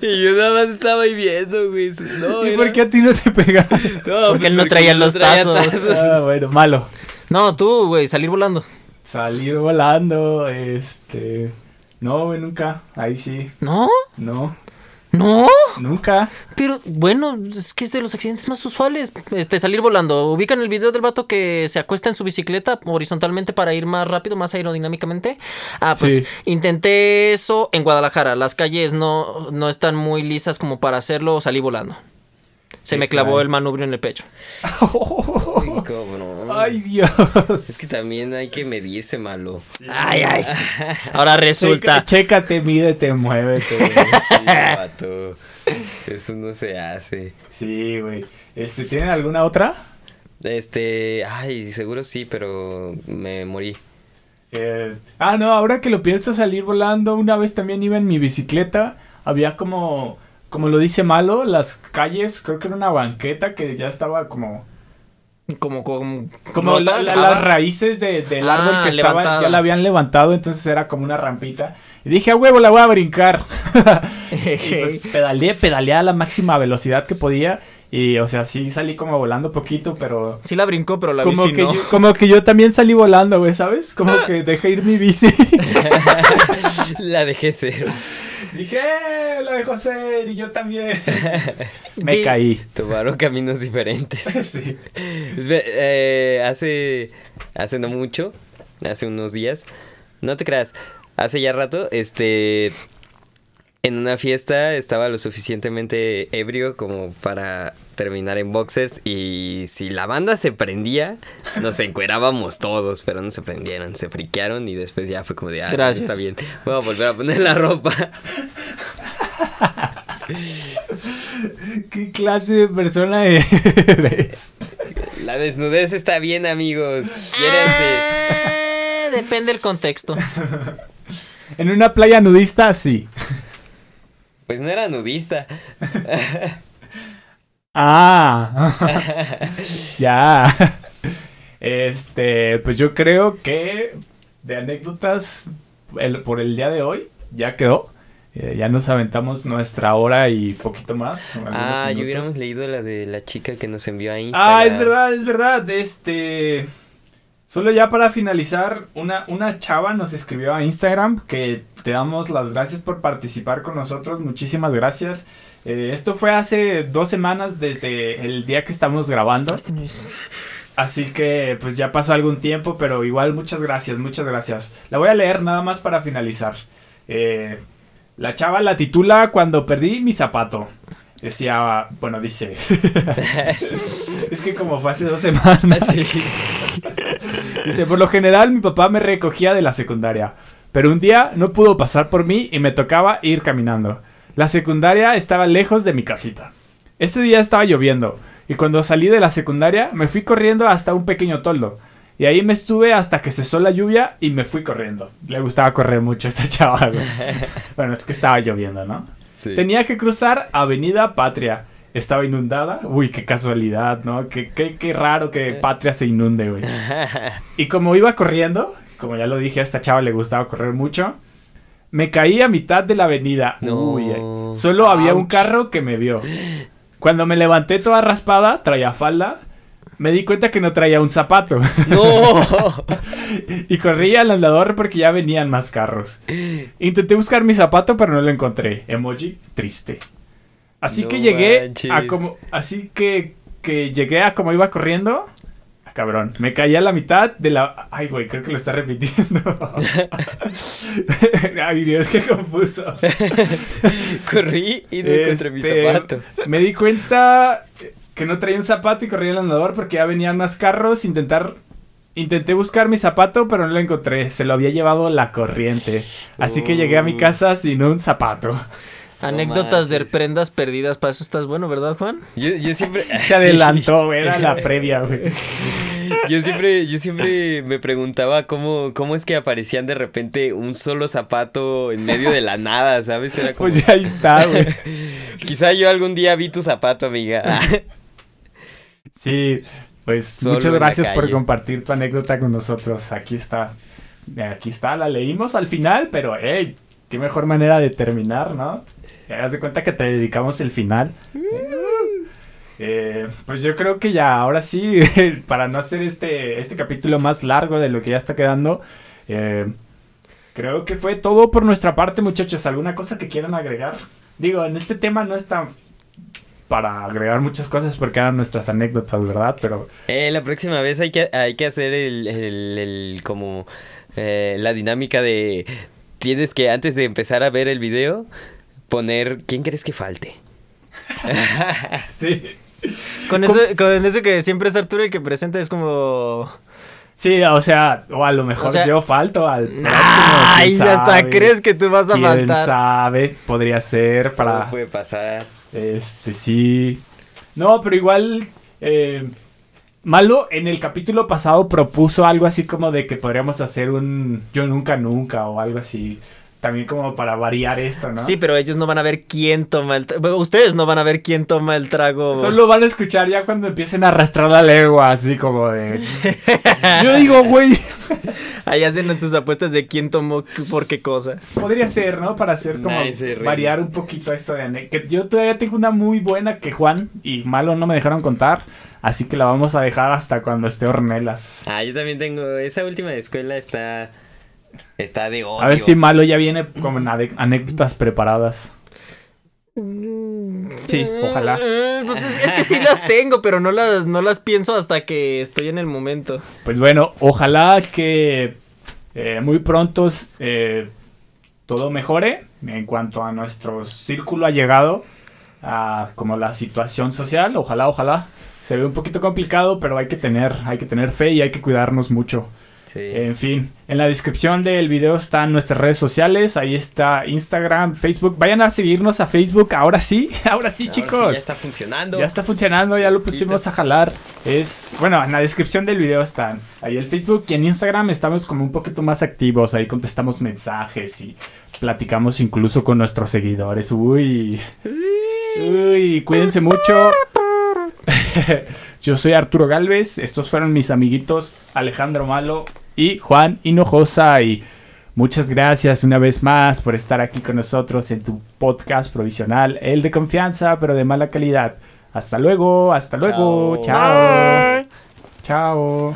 S2: y yo nada más estaba ahí viendo, güey. No,
S1: ¿Y
S2: era-
S1: por qué a ti no te pega?
S2: No,
S3: Porque él no
S2: porque
S3: traía
S2: no
S3: los
S2: traía
S3: tazos.
S1: ah, bueno, malo.
S3: No, tú, güey, salir volando.
S1: Salir volando, este... No, güey, nunca. Ahí sí.
S3: ¿No?
S1: No.
S3: ¿No?
S1: Nunca.
S3: Pero bueno, es que es de los accidentes más usuales. Este, salir volando. ¿Ubican el video del vato que se acuesta en su bicicleta horizontalmente para ir más rápido, más aerodinámicamente? Ah, pues
S1: Sí.
S3: intenté eso en Guadalajara. Las calles no, no están muy lisas como para hacerlo. Salí volando. Se
S1: Sí,
S3: me clavó
S1: claro.
S3: el manubrio en el pecho.
S1: Ay, Dios.
S2: Es que también hay que medirse, malo.
S3: Ay, ay. Ahora resulta.
S1: Checa- Chécate, mídete, muévete. güey.
S2: Eso no se hace.
S1: Sí, güey. Este, ¿Tienen alguna otra?
S2: Este, ay, seguro sí, pero me morí.
S1: Eh, ah, no, ahora que lo pienso salir volando, una vez también iba en mi bicicleta, había como, como lo dice Malo, las calles, creo que era una banqueta que ya estaba como,
S3: Como, como,
S1: como la- la- las raíces de- del
S3: Ah,
S1: árbol que estaba,
S3: levantada.
S1: ya la habían levantado, entonces era como una rampita. Y dije, a huevo, la voy a brincar. y pues, pedaleé, pedaleé a la máxima velocidad que podía. Y, o sea, sí salí como volando poquito, pero...
S3: Sí la brincó, pero la
S1: como,
S3: bici
S1: que
S3: no.
S1: yo, como que yo también salí volando, güey, ¿sabes? Como que dejé ir mi bici.
S2: La dejé ser.
S1: Dije, "Eh, la dejó ser y yo también. Me caí.
S2: Tomaron caminos diferentes.
S1: sí.
S2: Eh, hace, hace no mucho, hace unos días, no te creas, hace ya rato, este, en una fiesta estaba lo suficientemente ebrio como para terminar en boxers y si la banda se prendía, nos encuerábamos todos, pero no se prendieron, se friquearon y después ya fue como de, ah,
S3: Gracias.
S2: está bien, voy a volver a poner la ropa.
S1: ¿Qué clase de persona eres?
S2: La desnudez está bien, amigos.
S3: Eh, depende del contexto.
S1: En una playa nudista, sí.
S2: Pues no era nudista.
S1: Ah. ya. Este, pues yo creo que de anécdotas el- por el día de hoy ya quedó. Eh, ya nos aventamos nuestra hora y poquito más.
S2: Ah, yo hubiéramos leído la de la chica que nos envió a Instagram.
S1: Ah, es verdad, es verdad. Este. Solo ya para finalizar, una, una chava nos escribió a Instagram que te damos las gracias por participar con nosotros. Muchísimas gracias. Eh, esto fue hace dos semanas desde el día que estamos grabando. Así que pues ya pasó algún tiempo, pero igual muchas gracias, muchas gracias. La voy a leer nada más para finalizar. Eh, la chava la titula Cuando perdí mi zapato. Decía, bueno, dice. es que como fue hace dos semanas. Dice, por lo general mi papá me recogía de la secundaria, pero un día no pudo pasar por mí y me tocaba ir caminando. La secundaria estaba lejos de mi casita. Ese día estaba lloviendo y cuando salí de la secundaria me fui corriendo hasta un pequeño toldo. Y ahí me estuve hasta que cesó la lluvia y me fui corriendo. Le gustaba correr mucho a esta chava. güey. bueno, es que estaba lloviendo, ¿no?
S2: Sí.
S1: Tenía que cruzar Avenida Patria. Estaba inundada. Uy, qué casualidad, ¿no? Qué, qué, qué raro que Patria se inunde, güey. Y como iba corriendo, como ya lo dije, a esta chava le gustaba correr mucho, me caí a mitad de la avenida.
S2: No.
S1: Uy, eh, solo había un carro que me vio. Cuando me levanté toda raspada, traía falda, me di cuenta que no traía un zapato.
S2: ¡No!
S1: y corrí al andador porque ya venían más carros. Intenté buscar mi zapato, pero no lo encontré. Emoji triste. Así
S2: No
S1: que llegué
S2: manches.
S1: a como. Así que, que llegué a como iba corriendo. Cabrón. Me caí a la mitad de la. Ay, güey, creo que lo está repitiendo. Ay, Dios, qué confuso.
S2: Corrí y no encontré mi
S1: Este,
S2: zapato.
S1: Me di cuenta que no traía un zapato y corrí al andador porque ya venían más carros. Intentar. Intenté buscar mi zapato, pero no lo encontré. Se lo había llevado la corriente. Así que llegué a mi
S2: Oh.
S1: casa sin un zapato.
S3: Anécdotas de prendas perdidas, para eso estás bueno, ¿verdad, Juan?
S2: Yo, yo siempre.
S1: Se adelantó, era la previa, güey.
S2: Yo siempre, yo siempre me preguntaba cómo, cómo es que aparecían de repente un solo zapato en medio de la nada, ¿sabes? Era como,
S1: Pues ya ahí está, güey.
S2: quizá yo algún día vi tu zapato, amiga.
S1: Sí, pues
S2: Solo
S1: muchas gracias por compartir tu anécdota con nosotros. Aquí está. Aquí está, la leímos al final, pero hey, qué mejor manera de terminar, ¿no? Das de cuenta que te dedicamos el final. Eh, pues yo creo que ya, ahora sí, para no hacer este, este capítulo más largo de lo que ya está quedando, eh, creo que fue todo por nuestra parte, muchachos. ¿Alguna cosa que quieran agregar? Digo, en este tema no está para agregar muchas cosas porque eran nuestras anécdotas, ¿verdad? Pero
S2: Eh, la próxima vez hay que, hay que hacer el, el, el- como eh, la dinámica de tienes que antes de empezar a ver el video poner quién crees que falte.
S1: sí.
S3: Con eso, con eso que siempre es Arturo el que presenta es como...
S1: Sí, o sea, o a lo mejor
S3: O sea-
S1: yo falto al próximo.
S3: ¡Ay!
S1: quién
S3: Hasta
S1: sabe.
S3: crees que tú vas a
S1: ¿Quién
S3: faltar.
S1: sabe? Podría ser para...
S2: Todo puede pasar.
S1: Este, sí. No, pero igual. eh, Malo en el capítulo pasado propuso algo así como de que podríamos hacer un Yo Nunca Nunca o algo así. También como para variar esto, ¿no?
S3: Sí, pero ellos no van a ver quién toma el trago. Ustedes no van a ver quién toma el trago.
S1: Solo van a escuchar ya cuando empiecen a arrastrar la lengua, así como de. Yo digo, güey.
S3: Ahí hacen sus apuestas de quién tomó por qué cosa.
S1: Podría ser, ¿no? Para hacer como variar un poquito esto de ane- que Yo todavía tengo una muy buena que Juan y Malo no me dejaron contar. Así que la vamos a dejar hasta cuando esté Ornelas.
S2: Ah, yo también tengo. Esa última de escuela está. Está de odio.
S1: A ver si Malo ya viene con anécdotas preparadas. Sí, ojalá.
S3: Eh, pues es, es que sí las tengo, pero no las, no las pienso hasta que estoy en el momento.
S1: Pues bueno, ojalá que eh, muy pronto eh, todo mejore en cuanto a nuestro círculo ha llegado, a como la situación social. Ojalá, ojalá. Se ve un poquito complicado, pero hay que tener, hay que tener fe y hay que cuidarnos mucho.
S2: Sí.
S1: En fin, en la descripción del video están nuestras redes sociales. Ahí está Instagram, Facebook. Vayan a seguirnos a Facebook. Ahora sí, ahora sí,
S2: Ahora sí,
S1: chicos.
S2: ya está funcionando.
S1: Ya está funcionando, ya lo pusimos a jalar. Es, bueno, en la descripción del video están ahí el Facebook y en Instagram estamos como un poquito más activos. Ahí contestamos mensajes y platicamos incluso con nuestros seguidores. Uy. Uy, cuídense mucho. Yo soy Arturo Galvez. Estos fueron mis amiguitos Alejandro Malo y Juan Hinojosa. Y muchas gracias una vez más por estar aquí con nosotros en tu podcast provisional, el de confianza, pero de mala calidad. Hasta luego, hasta luego.
S2: Chao.
S1: Chao. Chao.